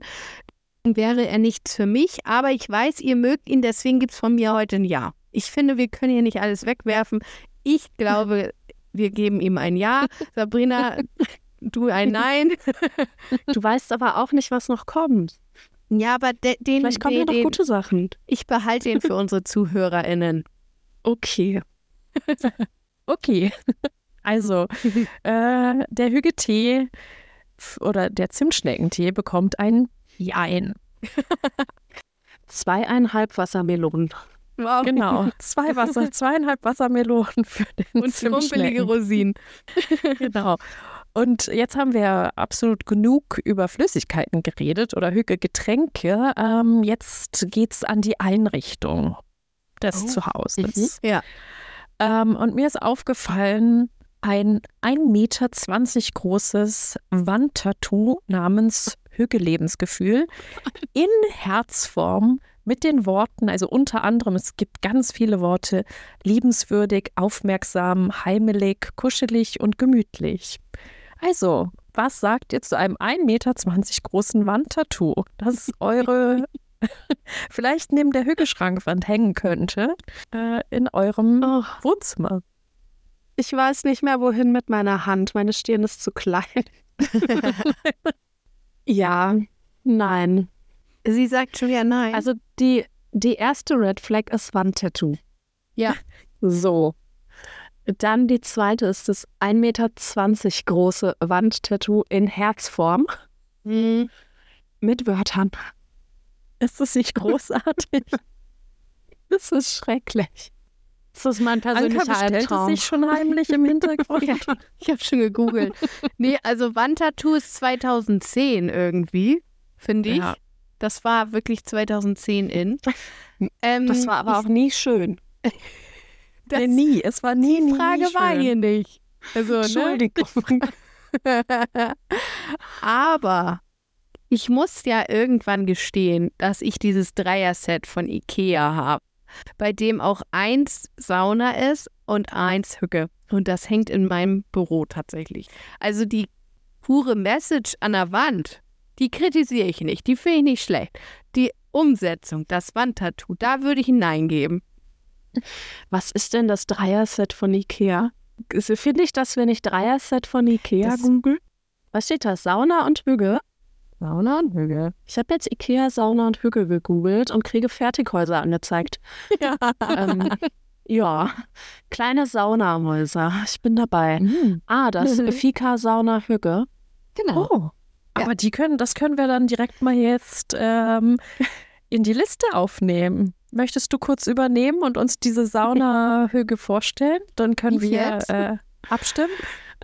Wäre er nichts für mich, aber ich weiß, ihr mögt ihn, deswegen gibt es von mir heute ein Ja. Ich finde, wir können hier nicht alles wegwerfen. Ich glaube, wir geben ihm ein Ja. Sabrina, du ein Nein. Du weißt aber auch nicht, was noch kommt. Ja, aber de, den. Vielleicht kommen ja noch gute Sachen. Ich behalte den für unsere ZuhörerInnen. Okay. okay. Also, äh, der Hüge-Tee oder der Zimtschneckentee bekommt ein Jein. Zweieinhalb Wassermelonen. Wow. Genau, zwei Wasser, zweieinhalb Wassermelonen für den Und schrumpelige Rosinen. genau. Und jetzt haben wir absolut genug über Flüssigkeiten geredet oder Hücke Getränke. Ähm, jetzt geht es an die Einrichtung des oh. Zuhauses. Mhm. Ja. Ähm, und mir ist aufgefallen, ein 1,20 Meter großes Wandtattoo namens Hücke Lebensgefühl in Herzform mit den Worten, also unter anderem, es gibt ganz viele Worte, liebenswürdig, aufmerksam, heimelig, kuschelig und gemütlich. Also, was sagt ihr zu einem 1,20 Meter großen Wandtattoo, das eure vielleicht neben der Hügelschrankwand hängen könnte, äh, in eurem oh. Wohnzimmer? Ich weiß nicht mehr, wohin mit meiner Hand. Meine Stirn ist zu klein. ja, nein. Sie sagt schon ja nein. Also die, die erste Red Flag ist Wandtattoo. Ja. So. Dann die zweite ist das 1,20 Meter große Wandtattoo in Herzform. Mhm. Mit Wörtern. Ist das nicht großartig? das ist schrecklich. Das ist mein persönlicher Anka es sich schon heimlich im Hintergrund. ja, ich habe schon gegoogelt. Nee, also Wandtattoo ist 2010 irgendwie, finde ich. Ja. Das war wirklich 2010 in. Ähm, das war aber auch nie schön. Das, nee, nie. Es war nie. Die Frage nie war hier nicht. Also, ne? Entschuldigung. Ne? aber Ich muss ja irgendwann gestehen, dass ich dieses Dreier-Set von Ikea habe, bei dem auch eins Sauna ist und eins Hücke. Und das hängt in meinem Büro tatsächlich. Also die pure Message an der Wand, die kritisiere ich nicht, die finde ich nicht schlecht. Die Umsetzung, das Wandtattoo, da würde ich hineingeben. Was ist denn das Dreier-Set von Ikea? Finde ich das, wenn ich Dreier-Set von Ikea das, google? Was steht da? Sauna und Hügel? Sauna und Hügel. Ich habe jetzt Ikea Sauna und Hügel gegoogelt und kriege Fertighäuser angezeigt. Ja. ähm, ja, kleine Saunahäuser. Ich bin dabei. Mhm. Ah, das mhm. Fika Sauna Hügge. Genau. Oh. Aber die können, das können wir dann direkt mal jetzt ähm, in die Liste aufnehmen. Möchtest du kurz übernehmen und uns diese Saunahüge vorstellen? Dann können ich wir äh, abstimmen.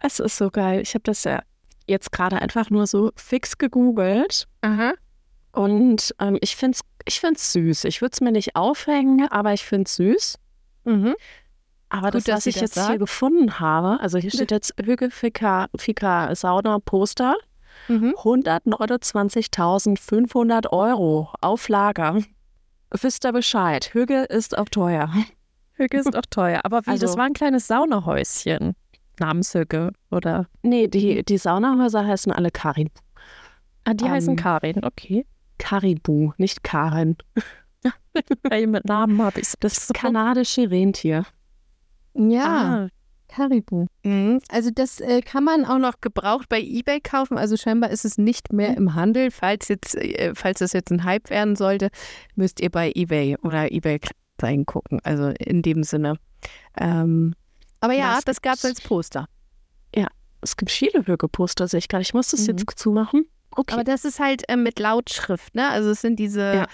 Es ist so geil. Ich habe das ja jetzt gerade einfach nur so fix gegoogelt. Aha. Und ähm, ich finde es ich find's süß. Ich würde es mir nicht aufhängen, aber ich finde es süß. Mhm. Aber Gut, das, was ich jetzt sagt. hier gefunden habe, also hier steht jetzt Hüge Fika, Fika Sauna Poster, mhm. 129.500 Euro auf Lager. Wisst ihr Bescheid, Hüge ist auch teuer. Hüge ist auch teuer, aber wie, also, das war ein kleines Saunahäuschen namens Hüge, oder? Nee, die, die Saunahäuser heißen alle Karin. Ah, die um, heißen ähm, Karin, okay. Karibu, nicht Karin. Ey, mit Namen habe ich das kanadische Rentier. Ja. Ah. Karibu. Mhm. Also das äh, kann man auch noch gebraucht bei eBay kaufen. Also scheinbar ist es nicht mehr mhm. im Handel. Falls jetzt, äh, falls das jetzt ein Hype werden sollte, müsst ihr bei eBay oder eBay reingucken. Also in dem Sinne. Ähm, aber ja, das gab es als Poster. Ja, es gibt viele Poster, sehe ich gar nicht. Ich muss das mhm. jetzt zumachen. Okay. Aber das ist halt äh, mit Lautschrift, ne? Also es sind diese ja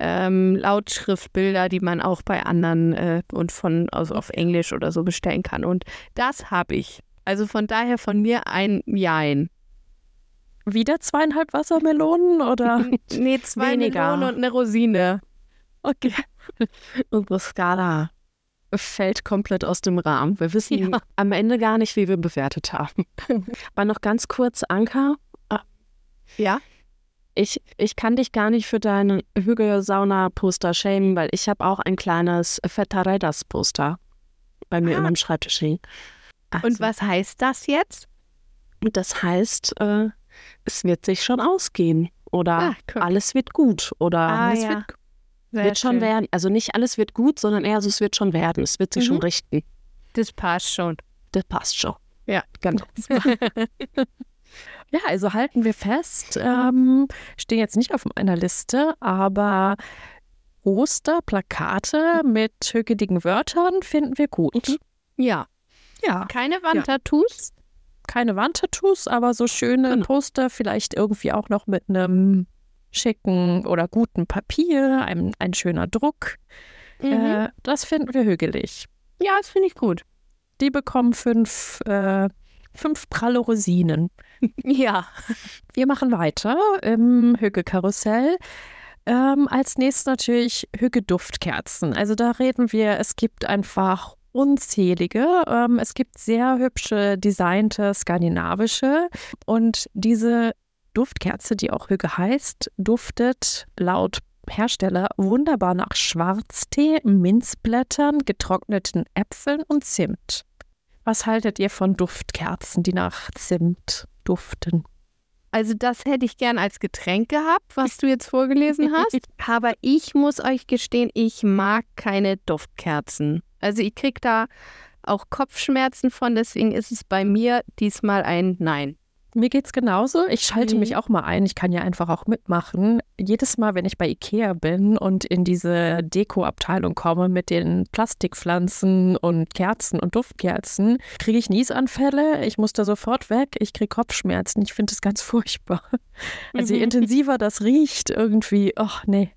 ähm, Lautschriftbilder, die man auch bei anderen äh, und von also auf Englisch oder so bestellen kann. Und das habe ich. Also von daher von mir ein Jein. Wieder zweieinhalb Wassermelonen oder? nee, zwei Weniger. Melonen und eine Rosine. Okay. Unsere Skala fällt komplett aus dem Rahmen. Wir wissen ja. am Ende gar nicht, wie wir bewertet haben. Aber noch ganz kurz, Anka. Ja? Ich, ich kann dich gar nicht für deinen Hügel-Sauna-Poster schämen, weil ich habe auch ein kleines Fetaredas-Poster bei mir ah. in meinem Schreibtisch hängen. Also. Und was heißt das jetzt? Das heißt, äh, es wird sich schon ausgehen oder ah, alles wird gut oder ah, es ja. wird, wird schon werden. Also nicht alles wird gut, sondern eher so, es wird schon werden. Es wird sich mhm. schon richten. Das passt schon. Das passt schon. Ja, genau. Ja, also halten wir fest, ähm, stehen jetzt nicht auf meiner Liste, aber Poster, Plakate mit hügeligen Wörtern finden wir gut. Mhm. Ja. Ja. Keine Wandtattoos? Ja. Keine Wandtattoos, aber so schöne genau. Poster, vielleicht irgendwie auch noch mit einem schicken oder guten Papier, ein, ein schöner Druck. Mhm. Äh, das finden wir hügelig. Ja, das finde ich gut. Die bekommen fünf äh, fünf pralle Rosinen. Ja. Wir machen weiter im Hügge-Karussell. Ähm, als nächstes natürlich Hügge-Duftkerzen. Also da reden wir, es gibt einfach unzählige. Ähm, es gibt sehr hübsche, designte, skandinavische. Und diese Duftkerze, die auch Hügge heißt, duftet laut Hersteller wunderbar nach Schwarztee, Minzblättern, getrockneten Äpfeln und Zimt. Was haltet ihr von Duftkerzen, die nach Zimt duften? Also das hätte ich gern als Getränk gehabt, was du jetzt vorgelesen hast. Aber ich muss euch gestehen, ich mag keine Duftkerzen. Also ich kriege da auch Kopfschmerzen von, deswegen ist es bei mir diesmal ein Nein. Mir geht's genauso. Ich schalte mhm. mich auch mal ein. Ich kann ja einfach auch mitmachen. Jedes Mal, wenn ich bei Ikea bin und in diese Deko-Abteilung komme mit den Plastikpflanzen und Kerzen und Duftkerzen, kriege ich Niesanfälle. Ich muss da sofort weg. Ich kriege Kopfschmerzen. Ich finde das ganz furchtbar. Also je mhm. intensiver das riecht, irgendwie, ach nee,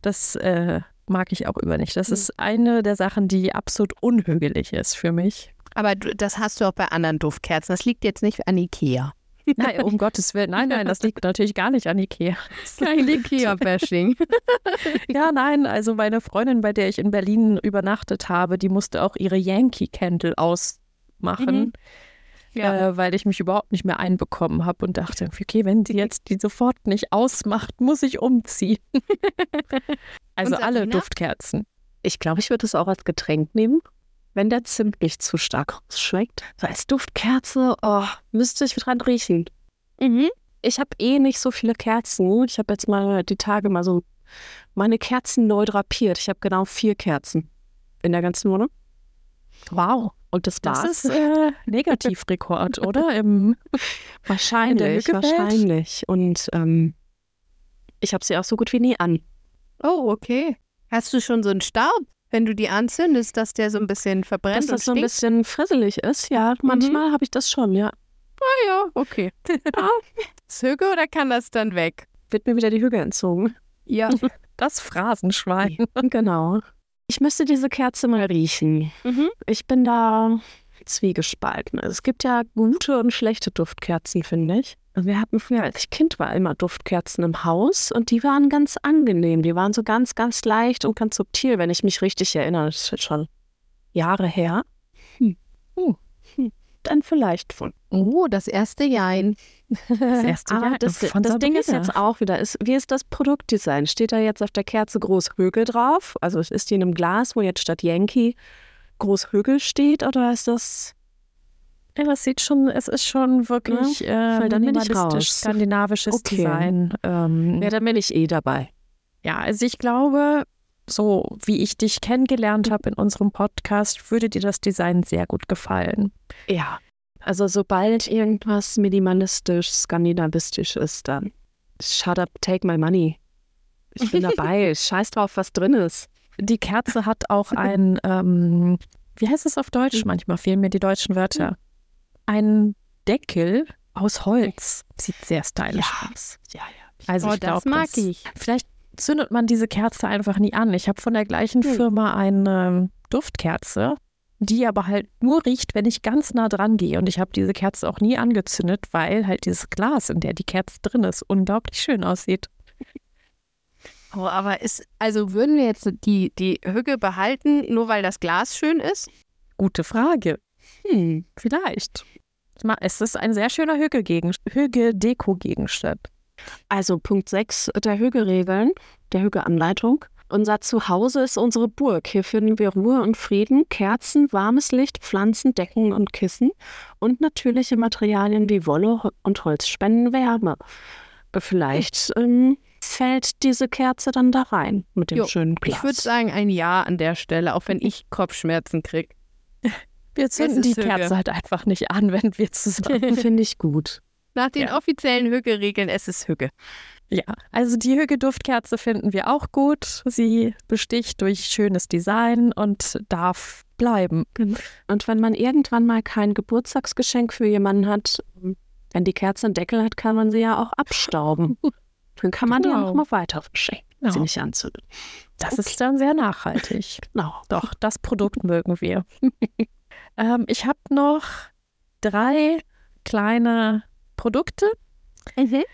das äh, mag ich auch über nicht. Das mhm. ist eine der Sachen, die absolut unhügelig ist für mich. Aber das hast du auch bei anderen Duftkerzen. Das liegt jetzt nicht an Ikea. Nein, um Gottes Willen. Nein, nein, das liegt natürlich gar nicht an Ikea. Kein Ikea-Bashing. ja, nein, also meine Freundin, bei der ich in Berlin übernachtet habe, die musste auch ihre Yankee-Candle ausmachen. Mhm. ja. äh, weil ich mich überhaupt nicht mehr einbekommen habe und dachte, okay, wenn sie jetzt die sofort nicht ausmacht, muss ich umziehen. also alle Duftkerzen. Ich glaube, ich würde es auch als Getränk nehmen, wenn der Zimt nicht zu stark schmeckt. So als Duftkerze, oh, müsste ich dran riechen. Mhm. Ich habe eh nicht so viele Kerzen. Ich habe jetzt mal die Tage mal so meine Kerzen neu drapiert. Ich habe genau vier Kerzen in der ganzen Wohnung. Wow. Und das, das ist äh, Negativrekord, oder? Im, wahrscheinlich, wahrscheinlich. Und ähm, ich habe sie auch so gut wie nie an. Oh, okay. Hast du schon so einen Staub, wenn du die anzündest, dass der so ein bisschen verbrennt dass das so ein bisschen frisselig ist? Ja, manchmal mhm. habe ich das schon, ja. Ah ja, okay. ja. Ist Hüge oder kann das dann weg? Wird mir wieder die Hüge entzogen. Ja, das Phrasenschwein. genau. Ich müsste diese Kerze mal riechen. Mhm. Ich bin da zwiegespalten. Es gibt ja gute und schlechte Duftkerzen, finde ich. Wir hatten früher, als ich Kind war, immer Duftkerzen im Haus und die waren ganz angenehm. Die waren so ganz, ganz leicht und ganz subtil, wenn ich mich richtig erinnere. Das ist schon Jahre her. Hm. Uh dann vielleicht von. Oh, das erste Jein. Das erste Jahr. das, das Ding ist jetzt auch wieder, ist, wie ist das Produktdesign? Steht da jetzt auf der Kerze groß Högel drauf? Also ist die in einem Glas, wo jetzt statt Yankee groß Högel steht oder ist das ja, das sieht schon, es ist schon wirklich ja, äh, raus. skandinavisches okay. Design. Ähm, ja, dann bin ich eh dabei. Ja, also ich glaube, so wie ich dich kennengelernt habe in unserem Podcast, würde dir das Design sehr gut gefallen. Ja, also sobald irgendwas minimalistisch, skandinavistisch ist, dann shut up, take my money. Ich bin dabei, scheiß drauf, was drin ist. Die Kerze hat auch ein, ähm, wie heißt es auf Deutsch? Hm. Manchmal fehlen mir die deutschen Wörter. Ein Deckel aus Holz. Sieht sehr stylisch ja. aus. Ja, ja. Also oh, ich glaub, das mag das, ich. Vielleicht zündet man diese Kerze einfach nie an. Ich habe von der gleichen hm. Firma eine Duftkerze, die aber halt nur riecht, wenn ich ganz nah dran gehe. Und ich habe diese Kerze auch nie angezündet, weil halt dieses Glas, in der die Kerze drin ist, unglaublich schön aussieht. Oh, aber ist, also würden wir jetzt die, die Hüge behalten, nur weil das Glas schön ist? Gute Frage. Hm, vielleicht. Es ist ein sehr schöner Hüge-Deko-Gegenstand. Also Punkt 6 der Hügeregeln, der Hügeanleitung. Unser Zuhause ist unsere Burg. Hier finden wir Ruhe und Frieden, Kerzen, warmes Licht, Pflanzen, Decken und Kissen und natürliche Materialien wie Wolle und Holz spenden Wärme. Vielleicht ähm, fällt diese Kerze dann da rein mit dem jo, schönen Glas. Ich würde sagen ein Ja an der Stelle, auch wenn ich Kopfschmerzen kriege. Wir zünden die Kerze halt einfach nicht an, wenn wir zusammen. Finde ich gut. Nach den ja. offiziellen Hügge-Regeln, es ist Hügge. Ja, also die Hügge-Duftkerze finden wir auch gut. Sie besticht durch schönes Design und darf bleiben. Und wenn man irgendwann mal kein Geburtstagsgeschenk für jemanden hat, wenn die Kerze einen Deckel hat, kann man sie ja auch abstauben. Dann kann man genau. die ja nochmal weiter verschenken, genau. sie nicht anzünden. Das okay. ist dann sehr nachhaltig. Genau. Doch, das Produkt mögen wir. ähm, ich habe noch drei kleine Produkte. Mhm.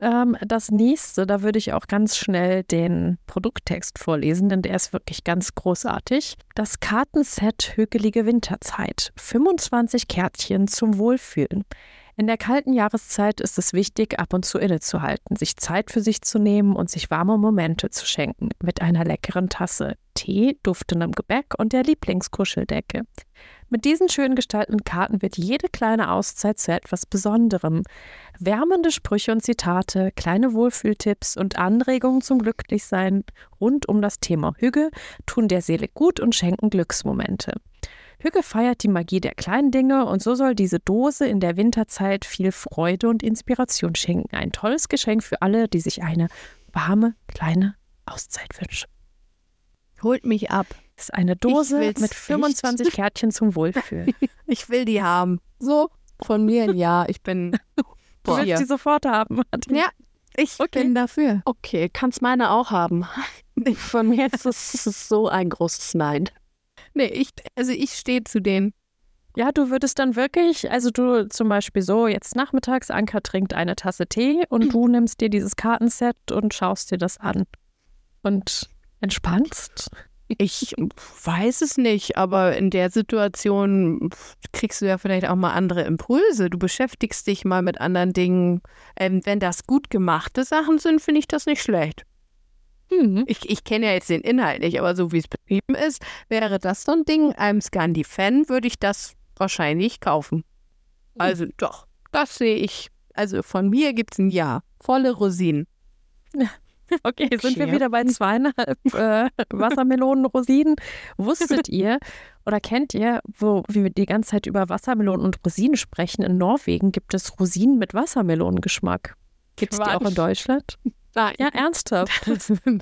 Ähm, das nächste, da würde ich auch ganz schnell den Produkttext vorlesen, denn der ist wirklich ganz großartig. Das Kartenset Hügelige Winterzeit. 25 Kärtchen zum Wohlfühlen. In der kalten Jahreszeit ist es wichtig, ab und zu innezuhalten, sich Zeit für sich zu nehmen und sich warme Momente zu schenken, mit einer leckeren Tasse Tee, duftendem Gebäck und der Lieblingskuscheldecke. Mit diesen schön gestalteten Karten wird jede kleine Auszeit zu etwas Besonderem. Wärmende Sprüche und Zitate, kleine Wohlfühltipps und Anregungen zum Glücklichsein rund um das Thema Hüge tun der Seele gut und schenken Glücksmomente. Hüge feiert die Magie der kleinen Dinge und so soll diese Dose in der Winterzeit viel Freude und Inspiration schenken. Ein tolles Geschenk für alle, die sich eine warme kleine Auszeit wünschen. Holt mich ab. Das ist eine Dose mit 25 nicht. Kärtchen zum Wohlfühlen. ich will die haben. So, von mir ein Ja. Ich bin. Boah, du willst die sofort haben. Martin. Ja, ich okay. bin dafür. Okay, kannst meine auch haben. Von mir ist es so ein großes Nein. Nee, ich, also ich stehe zu denen. Ja, du würdest dann wirklich, also du zum Beispiel so, jetzt nachmittags, Anka trinkt eine Tasse Tee und du nimmst dir dieses Kartenset und schaust dir das an. Und entspannst. Ich weiß es nicht, aber in der Situation kriegst du ja vielleicht auch mal andere Impulse. Du beschäftigst dich mal mit anderen Dingen. Ähm, wenn das gut gemachte Sachen sind, finde ich das nicht schlecht. Mhm. Ich, ich kenne ja jetzt den Inhalt nicht, aber so wie es beschrieben ist, wäre das so ein Ding. Einem Scandi-Fan würde ich das wahrscheinlich kaufen. Mhm. Also doch, das sehe ich. Also von mir gibt es ein Ja. Volle Rosinen. Okay, sind wir wieder bei zweieinhalb äh, Wassermelonen, Rosinen. Wusstet ihr oder kennt ihr, wo wir die ganze Zeit über Wassermelonen und Rosinen sprechen? In Norwegen gibt es Rosinen mit Wassermelonengeschmack. Gibt es die auch in Deutschland? Nein. Ja, ernsthaft.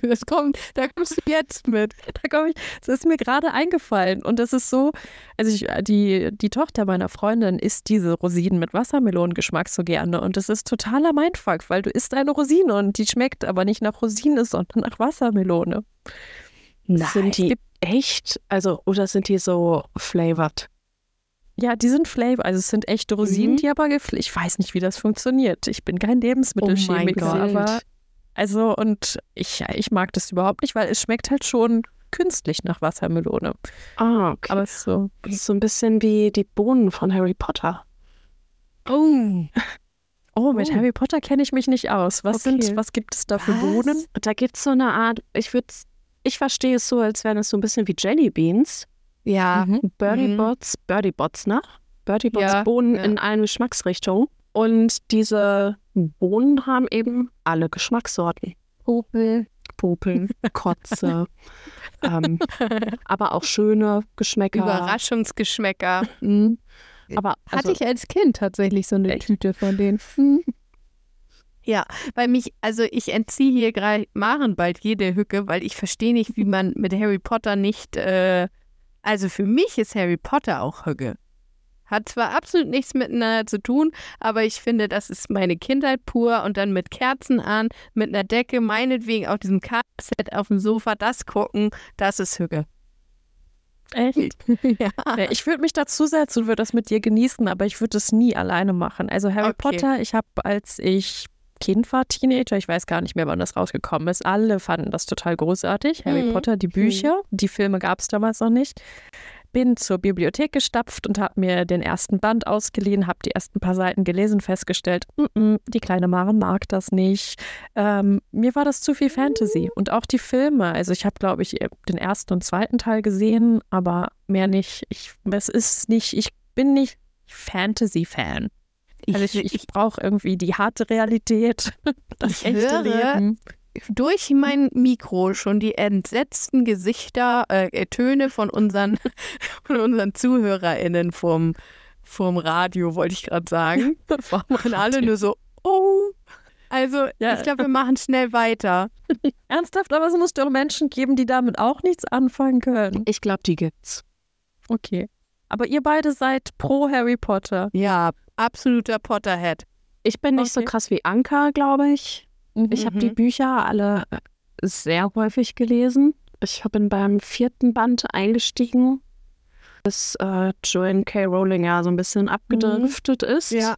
Das kommt, da kommst du jetzt mit. Da komme ich, das ist mir gerade eingefallen. Und das ist so, also ich, die, die Tochter meiner Freundin isst diese Rosinen mit Wassermelonengeschmack so gerne. Und das ist totaler Mindfuck, weil du isst eine Rosine und die schmeckt aber nicht nach Rosine, sondern nach Wassermelone. Nein. Sind die echt, also, oder sind die so flavored? Ja, die sind Flavor, also es sind echte Rosinen, mhm. die aber ich weiß nicht, wie das funktioniert. Ich bin kein Lebensmittelchemiker, oh aber also, und ich, ich mag das überhaupt nicht, weil es schmeckt halt schon künstlich nach Wassermelone. Ah, okay. Aber es so, ist so ein bisschen wie die Bohnen von Harry Potter. Oh. Oh, mit oh. Harry Potter kenne ich mich nicht aus. Was okay. sind, was gibt es da für was? Bohnen? Da gibt es so eine Art, ich würde ich verstehe es so, als wären es so ein bisschen wie Jelly Beans. Ja. Mhm. Birdie mhm. Bots, Birdie Bots, ne? Birdie Bots ja, Bohnen ja. in allen Geschmacksrichtungen. Und diese Bohnen haben eben alle Geschmackssorten. Popel. Popeln, Kotze, ähm, aber auch schöne Geschmäcker. Überraschungsgeschmäcker. Mhm. Aber also, hatte ich als Kind tatsächlich so eine echt? Tüte von denen. Mhm. Ja, weil mich, also ich entziehe hier gerade Maren bald jede Hücke, weil ich verstehe nicht, wie man mit Harry Potter nicht, äh, also für mich ist Harry Potter auch Hücke. Hat zwar absolut nichts miteinander zu tun, aber ich finde, das ist meine Kindheit pur und dann mit Kerzen an, mit einer Decke, meinetwegen auf diesem Kartenset auf dem Sofa, das gucken, das ist Hücke. Echt? ja. ja. Ich würde mich dazu setzen und würde das mit dir genießen, aber ich würde es nie alleine machen. Also Harry okay. Potter, ich habe, als ich Kind war, Teenager, ich weiß gar nicht mehr, wann das rausgekommen ist, alle fanden das total großartig. Harry mhm. Potter, die Bücher, mhm. die Filme gab es damals noch nicht bin zur Bibliothek gestapft und habe mir den ersten Band ausgeliehen, habe die ersten paar Seiten gelesen, festgestellt, mm -mm, die kleine Maren mag das nicht. Ähm, mir war das zu viel Fantasy und auch die Filme. Also ich habe, glaube ich, den ersten und zweiten Teil gesehen, aber mehr nicht. Ich, es ist nicht, ich bin nicht Fantasy-Fan. Also ich, ich, ich brauche irgendwie die harte Realität, das echte höre, Leben durch mein Mikro schon die entsetzten Gesichter, äh, Töne von unseren, von unseren ZuhörerInnen vom, vom Radio, wollte ich gerade sagen. Und alle nur so, oh. Also, ja. ich glaube, wir machen schnell weiter. Ernsthaft, aber es muss doch Menschen geben, die damit auch nichts anfangen können. Ich glaube, die gibt's. Okay. Aber ihr beide seid pro Harry Potter. Ja, absoluter Potterhead. Ich bin nicht okay. so krass wie Anka, glaube ich. Mhm. Ich habe die mhm. Bücher alle äh, sehr häufig gelesen. Ich bin beim vierten Band eingestiegen, bis äh, Joanne K. Rowling ja so ein bisschen abgedriftet mhm. ist. Ja.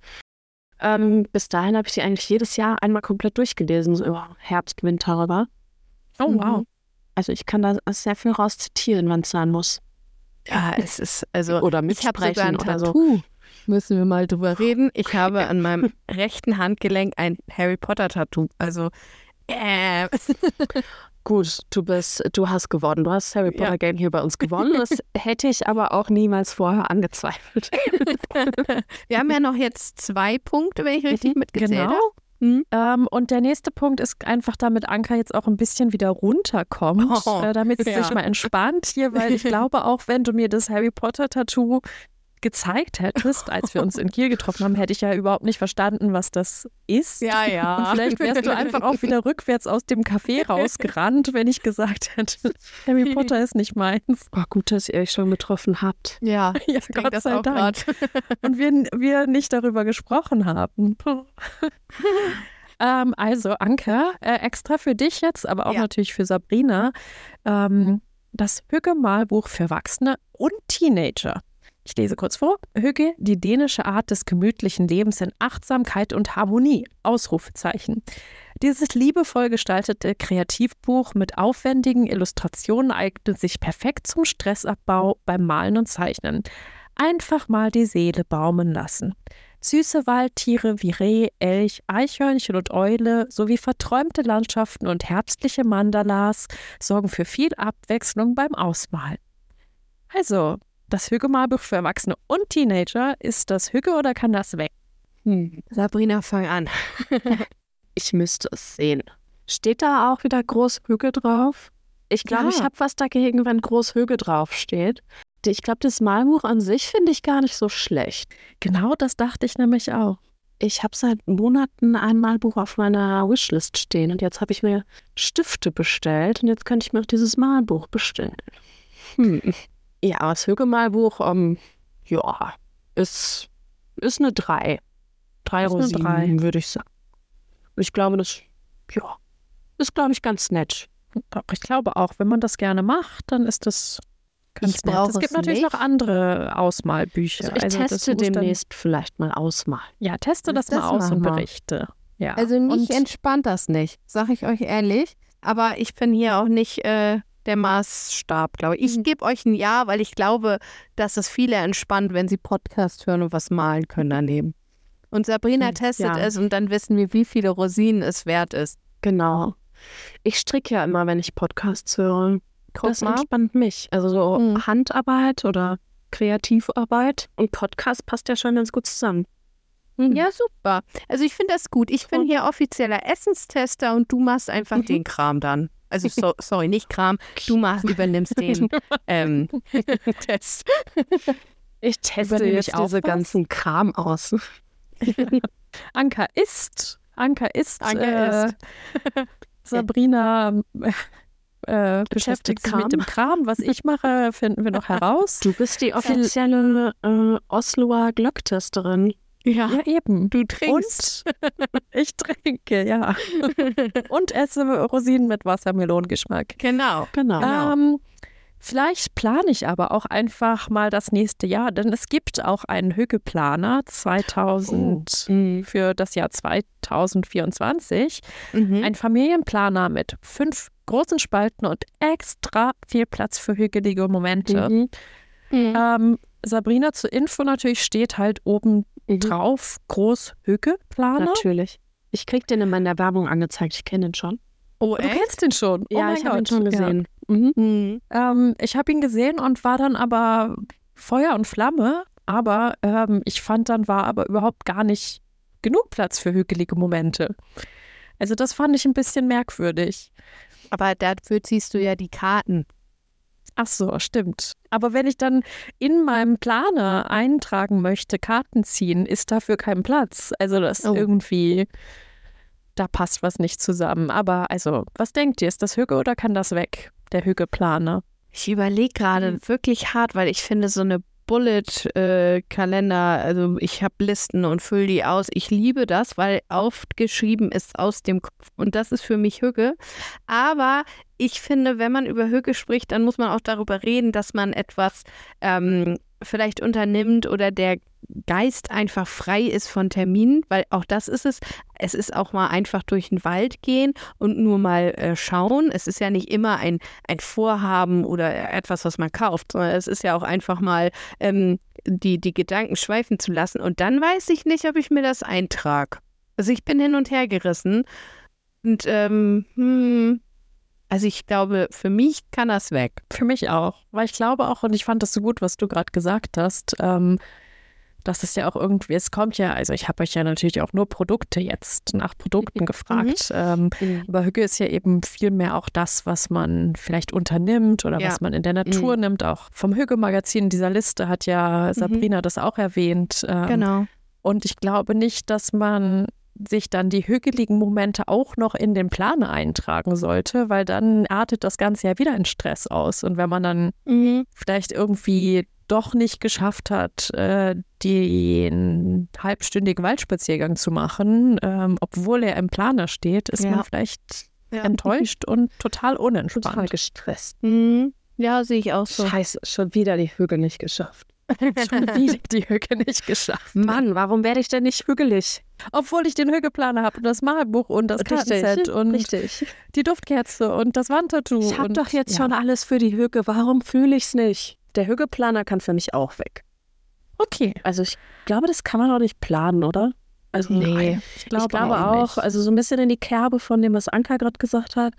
Ähm, bis dahin habe ich die eigentlich jedes Jahr einmal komplett durchgelesen, so über Herbst, Winter rüber. Oh, mhm. wow. Also ich kann da sehr viel raus zitieren, wenn es sein muss. Ja, es ist, also oder mitsprechen oder so müssen wir mal drüber reden. Ich habe an meinem rechten Handgelenk ein Harry Potter Tattoo. Also äh. Gut, du bist, du hast gewonnen. Du hast Harry Potter ja. Game hier bei uns gewonnen. Das hätte ich aber auch niemals vorher angezweifelt. wir haben ja noch jetzt zwei Punkte, wenn ich richtig mhm, mitgezählt genau. habe. Mhm. Ähm, und der nächste Punkt ist einfach, damit Anka jetzt auch ein bisschen wieder runterkommt, oh, äh, damit es ja. sich mal entspannt hier, weil ich glaube, auch wenn du mir das Harry Potter Tattoo gezeigt hättest, als wir uns in Kiel getroffen haben, hätte ich ja überhaupt nicht verstanden, was das ist. Ja, ja. Und vielleicht wärst du einfach auch wieder rückwärts aus dem Café rausgerannt, wenn ich gesagt hätte, Harry Potter ist nicht meins. Oh, gut, dass ihr euch schon getroffen habt. Ja, ja Gott sei Dank. Und wir, wir nicht darüber gesprochen haben. ähm, also, Anke, äh, extra für dich jetzt, aber auch ja. natürlich für Sabrina, ähm, das Hügge-Malbuch für Erwachsene und Teenager. Ich lese kurz vor. Hügge, die dänische Art des gemütlichen Lebens in Achtsamkeit und Harmonie. Ausrufezeichen. Dieses liebevoll gestaltete Kreativbuch mit aufwendigen Illustrationen eignet sich perfekt zum Stressabbau beim Malen und Zeichnen. Einfach mal die Seele baumen lassen. Süße Waldtiere wie Reh, Elch, Eichhörnchen und Eule sowie verträumte Landschaften und herbstliche Mandalas sorgen für viel Abwechslung beim Ausmalen. Also, das Hügge-Malbuch für Erwachsene und Teenager ist das Hügge oder kann das weg? Hm. Sabrina, fang an. ich müsste es sehen. Steht da auch wieder Großhügge drauf? Ich glaube, ja. ich habe was dagegen, wenn Großhügge draufsteht ich glaube, das Malbuch an sich finde ich gar nicht so schlecht. Genau das dachte ich nämlich auch. Ich habe seit Monaten ein Malbuch auf meiner Wishlist stehen und jetzt habe ich mir Stifte bestellt und jetzt könnte ich mir auch dieses Malbuch bestellen. Hm. Ja, das Hüge-Malbuch, um, ähm, ja, ist, ist eine 3. Drei Rosinen, würde ich sagen. Ich glaube, das, ja, ist, glaube ich, ganz nett. Ich glaube auch, wenn man das gerne macht, dann ist das Ganz ich brauche es gibt natürlich nicht. noch andere Ausmalbücher. Also ich also teste demnächst vielleicht mal ausmal. Ja, teste das, das mal aus und berichte. Ja. Also mich und entspannt das nicht, sage ich euch ehrlich. Aber ich bin hier auch nicht äh, der Maßstab, glaube ich. Ich mhm. gebe euch ein Ja, weil ich glaube, dass es viele entspannt, wenn sie Podcast hören und was malen können daneben. Und Sabrina hm, testet ja. es und dann wissen wir, wie viele Rosinen es wert ist. Genau. Ich stricke ja immer, wenn ich Podcasts höre. Guck das mal. entspannt mich. Also so hm. Handarbeit oder Kreativarbeit und Podcast passt ja schon ganz gut zusammen. Mhm. Ja, super. Also ich finde das gut. Ich bin hier offizieller Essenstester und du machst einfach mhm. den Kram dann. Also so, sorry, nicht Kram. Du machst, übernimmst den ähm, Test. Ich teste jetzt diese was? ganzen Kram aus. Anka ist. Anka ist. Anka äh, ist. Sabrina äh, beschäftigt sich mit dem Kram. Was ich mache, finden wir noch heraus. Du bist die offizielle äh, Osloer Glocktesterin. Ja, ja, eben. Du trinkst. Und ich trinke, ja. Und esse Rosinen mit Wassermelonengeschmack. Genau. Genau. Ähm, vielleicht plane ich aber auch einfach mal das nächste Jahr, denn es gibt auch einen Hügeplaner 2000 oh. Mhm. für das Jahr 2024. Mhm. Ein Familienplaner mit fünf großen Spalten und extra viel Platz für hügelige Momente. Mhm. Mhm. Ähm, Sabrina zur Info natürlich steht halt oben mhm. drauf groß Hüge-Planer. Natürlich. Ich krieg den in meiner Werbung angezeigt. Ich kenne den schon. Oh, du kennst den schon? Oh ja, ich habe ihn schon gesehen. Ja. Mhm. Mhm. Ähm, ich habe ihn gesehen und war dann aber Feuer und Flamme. Aber ähm, ich fand, dann war aber überhaupt gar nicht genug Platz für hügelige Momente. Also das fand ich ein bisschen merkwürdig. Aber dafür ziehst du ja die Karten. Ach so, stimmt. Aber wenn ich dann in meinem Planer eintragen möchte, Karten ziehen, ist dafür kein Platz. Also das oh. irgendwie, da passt was nicht zusammen. Aber also, was denkt ihr? Ist das Hüge oder kann das weg, der Hüge-Planer? Ich überlege gerade mhm. wirklich hart, weil ich finde, so eine Bullet-Kalender, äh, also ich habe Listen und fülle die aus. Ich liebe das, weil aufgeschrieben ist aus dem Kopf und das ist für mich Hücke. Aber ich finde, wenn man über Hücke spricht, dann muss man auch darüber reden, dass man etwas ähm, vielleicht unternimmt oder der Geist einfach frei ist von Terminen, weil auch das ist es. Es ist auch mal einfach durch den Wald gehen und nur mal äh, schauen. Es ist ja nicht immer ein, ein Vorhaben oder etwas, was man kauft, sondern es ist ja auch einfach mal ähm, die, die Gedanken schweifen zu lassen. Und dann weiß ich nicht, ob ich mir das eintrage. Also ich bin hin und her gerissen. Und ähm, hm, also ich glaube, für mich kann das weg. Für mich auch. Weil ich glaube auch, und ich fand das so gut, was du gerade gesagt hast, ähm, dass es ja auch irgendwie, es kommt ja, also ich habe euch ja natürlich auch nur Produkte jetzt nach Produkten gefragt. Mhm. Ähm, mhm. Aber Hücke ist ja eben viel mehr auch das, was man vielleicht unternimmt oder ja. was man in der Natur mhm. nimmt. Auch vom Hücke-Magazin dieser Liste hat ja mhm. Sabrina das auch erwähnt. Ähm, genau. Und ich glaube nicht, dass man sich dann die hügeligen Momente auch noch in den Plan eintragen sollte, weil dann artet das Ganze ja wieder in Stress aus. Und wenn man dann mhm. vielleicht irgendwie doch nicht geschafft hat, äh, den halbstündigen Waldspaziergang zu machen, ähm, obwohl er im Planer steht, ist ja. man vielleicht ja. enttäuscht und total unentspannt. Total gestresst. Mhm. Ja, sehe ich auch so. Scheiße, schon wieder die Hügel nicht geschafft. Schon wieder die Hüge nicht geschafft. Mann, warum werde ich denn nicht hügelig? Obwohl ich den Hügeplaner habe und das Malbuch und das Kartenset und richtig. die Duftkerze und das Wandtattoo. Ich habe doch jetzt ja. schon alles für die Hüge. Warum fühle ich es nicht? Der Hügeplaner kann für mich auch weg. Okay. Also ich glaube, das kann man auch nicht planen, oder? Also Nee, Ich ich glaube auch, nicht. also so ein bisschen in die Kerbe von dem, was Anka gerade gesagt hat.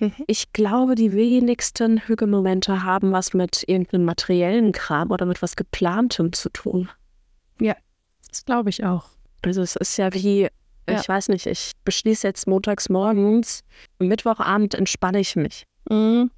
Mhm. Ich glaube, die wenigsten Hügelmomente haben was mit irgendeinem materiellen Kram oder mit was geplantem zu tun. Das glaube ich auch. Also es ist ja wie, ich weiß nicht, ich beschließe jetzt montags morgens, Mittwochabend entspanne ich mich. Mhm.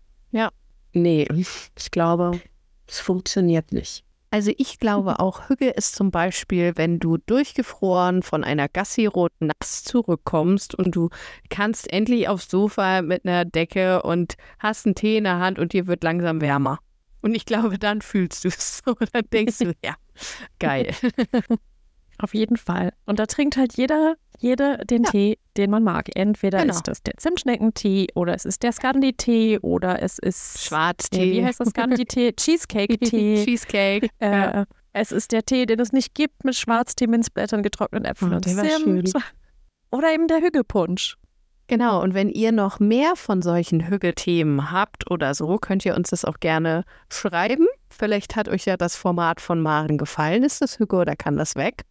Nee, ich glaube, es funktioniert nicht. Also ich glaube auch, Hüge ist zum Beispiel, wenn du durchgefroren von einer Gassi-Rot nachts zurückkommst und du kannst endlich aufs Sofa mit einer Decke und hast einen Tee in der Hand und dir wird langsam wärmer. Und ich glaube, dann fühlst du es so. Dann denkst du, ja, geil. Auf jeden Fall. Und da trinkt halt jeder, jeder den Ja. Tee, den man mag. Entweder Genau. ist das der Zimtschneckentee oder es ist der Scandi-Tee oder es ist. Schwarztee. Nee, wie heißt das Scandi-Tee? Cheesecake-Tee. Cheesecake. äh, Es ist der Tee, den es nicht gibt, mit Schwarztee, Minzblättern, getrockneten Äpfeln Oh, und Zimt. schön. Oder eben der Hügelpunsch. Genau, und wenn ihr noch mehr von solchen Hügelthemen habt oder so, könnt ihr uns das auch gerne schreiben. Vielleicht hat euch ja das Format von Maren gefallen. Ist das Hüge oder kann das weg?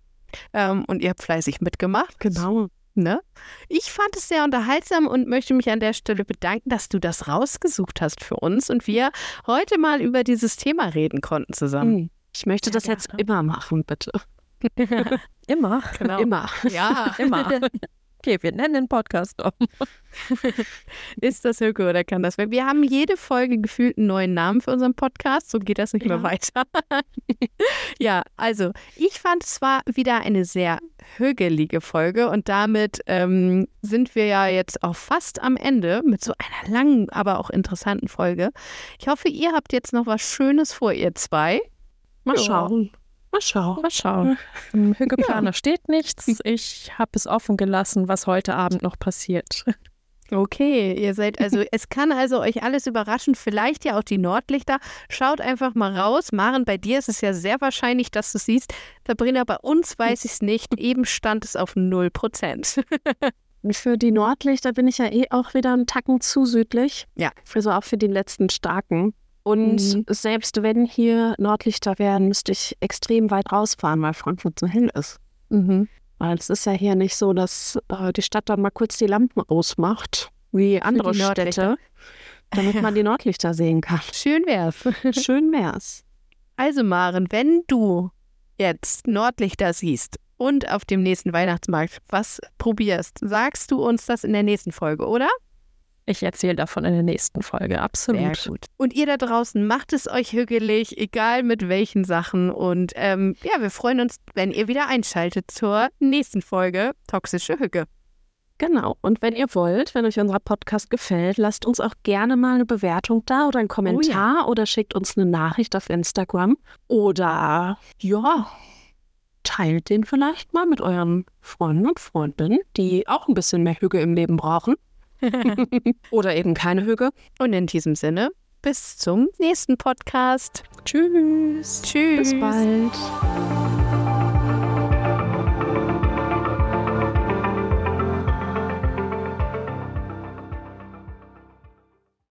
Ähm, und ihr habt fleißig mitgemacht. Genau. Ne? Ich fand es sehr unterhaltsam und möchte mich an der Stelle bedanken, dass du das rausgesucht hast für uns und wir heute mal über dieses Thema reden konnten zusammen. Hm. Ich möchte das jetzt immer machen, bitte. Immer. Genau. Immer. Ja, Immer. Okay, wir nennen den Podcast um. ist das Hüge oder kann das weg? Wir haben jede Folge gefühlt einen neuen Namen für unseren Podcast, so geht das nicht mehr Ja. weiter. ja, also ich fand es war wieder eine sehr hügelige Folge und damit ähm, sind wir ja jetzt auch fast am Ende mit so einer langen, aber auch interessanten Folge. Ich hoffe, ihr habt jetzt noch was Schönes vor, ihr zwei. Mal Ja. schauen. Mal schauen. Mal schauen. Im Hügeplaner steht nichts. Ich habe es offen gelassen, was heute Abend noch passiert. Okay, ihr seid also, es kann also euch alles überraschen, vielleicht ja auch die Nordlichter. Schaut einfach mal raus. Maren, bei dir ist es ja sehr wahrscheinlich, dass du es siehst. Sabrina, bei uns weiß ich es nicht. Eben stand es auf 0 Prozent. Und für die Nordlichter bin ich ja eh auch wieder einen Tacken zu südlich. Ja. Also auch für die letzten starken. Und Mhm. selbst wenn hier Nordlichter wären, müsste ich extrem weit rausfahren, weil Frankfurt so hell ist. Mhm. Weil es ist ja hier nicht so, dass äh, die Stadt dann mal kurz die Lampen ausmacht, wie andere. Städte, damit man die Nordlichter sehen kann. Schön wär's. Schön wär's. Also, Maren, wenn du jetzt Nordlichter siehst und auf dem nächsten Weihnachtsmarkt was probierst, sagst du uns das in der nächsten Folge, oder? Ich erzähle davon in der nächsten Folge. Absolut. Sehr gut. Und ihr da draußen macht es euch hügelig, egal mit welchen Sachen. Und ähm, ja, wir freuen uns, wenn ihr wieder einschaltet zur nächsten Folge Toxische Hücke. Genau. Und wenn ihr wollt, wenn euch unser Podcast gefällt, lasst uns auch gerne mal eine Bewertung da oder einen Kommentar oder schickt uns eine Nachricht auf Instagram. Oder ja, teilt den vielleicht mal mit euren Freunden und Freundinnen, die auch ein bisschen mehr Hüge im Leben brauchen. oder eben keine Hüge. Und in diesem Sinne, bis zum nächsten Podcast. Tschüss. Tschüss. Bis bald.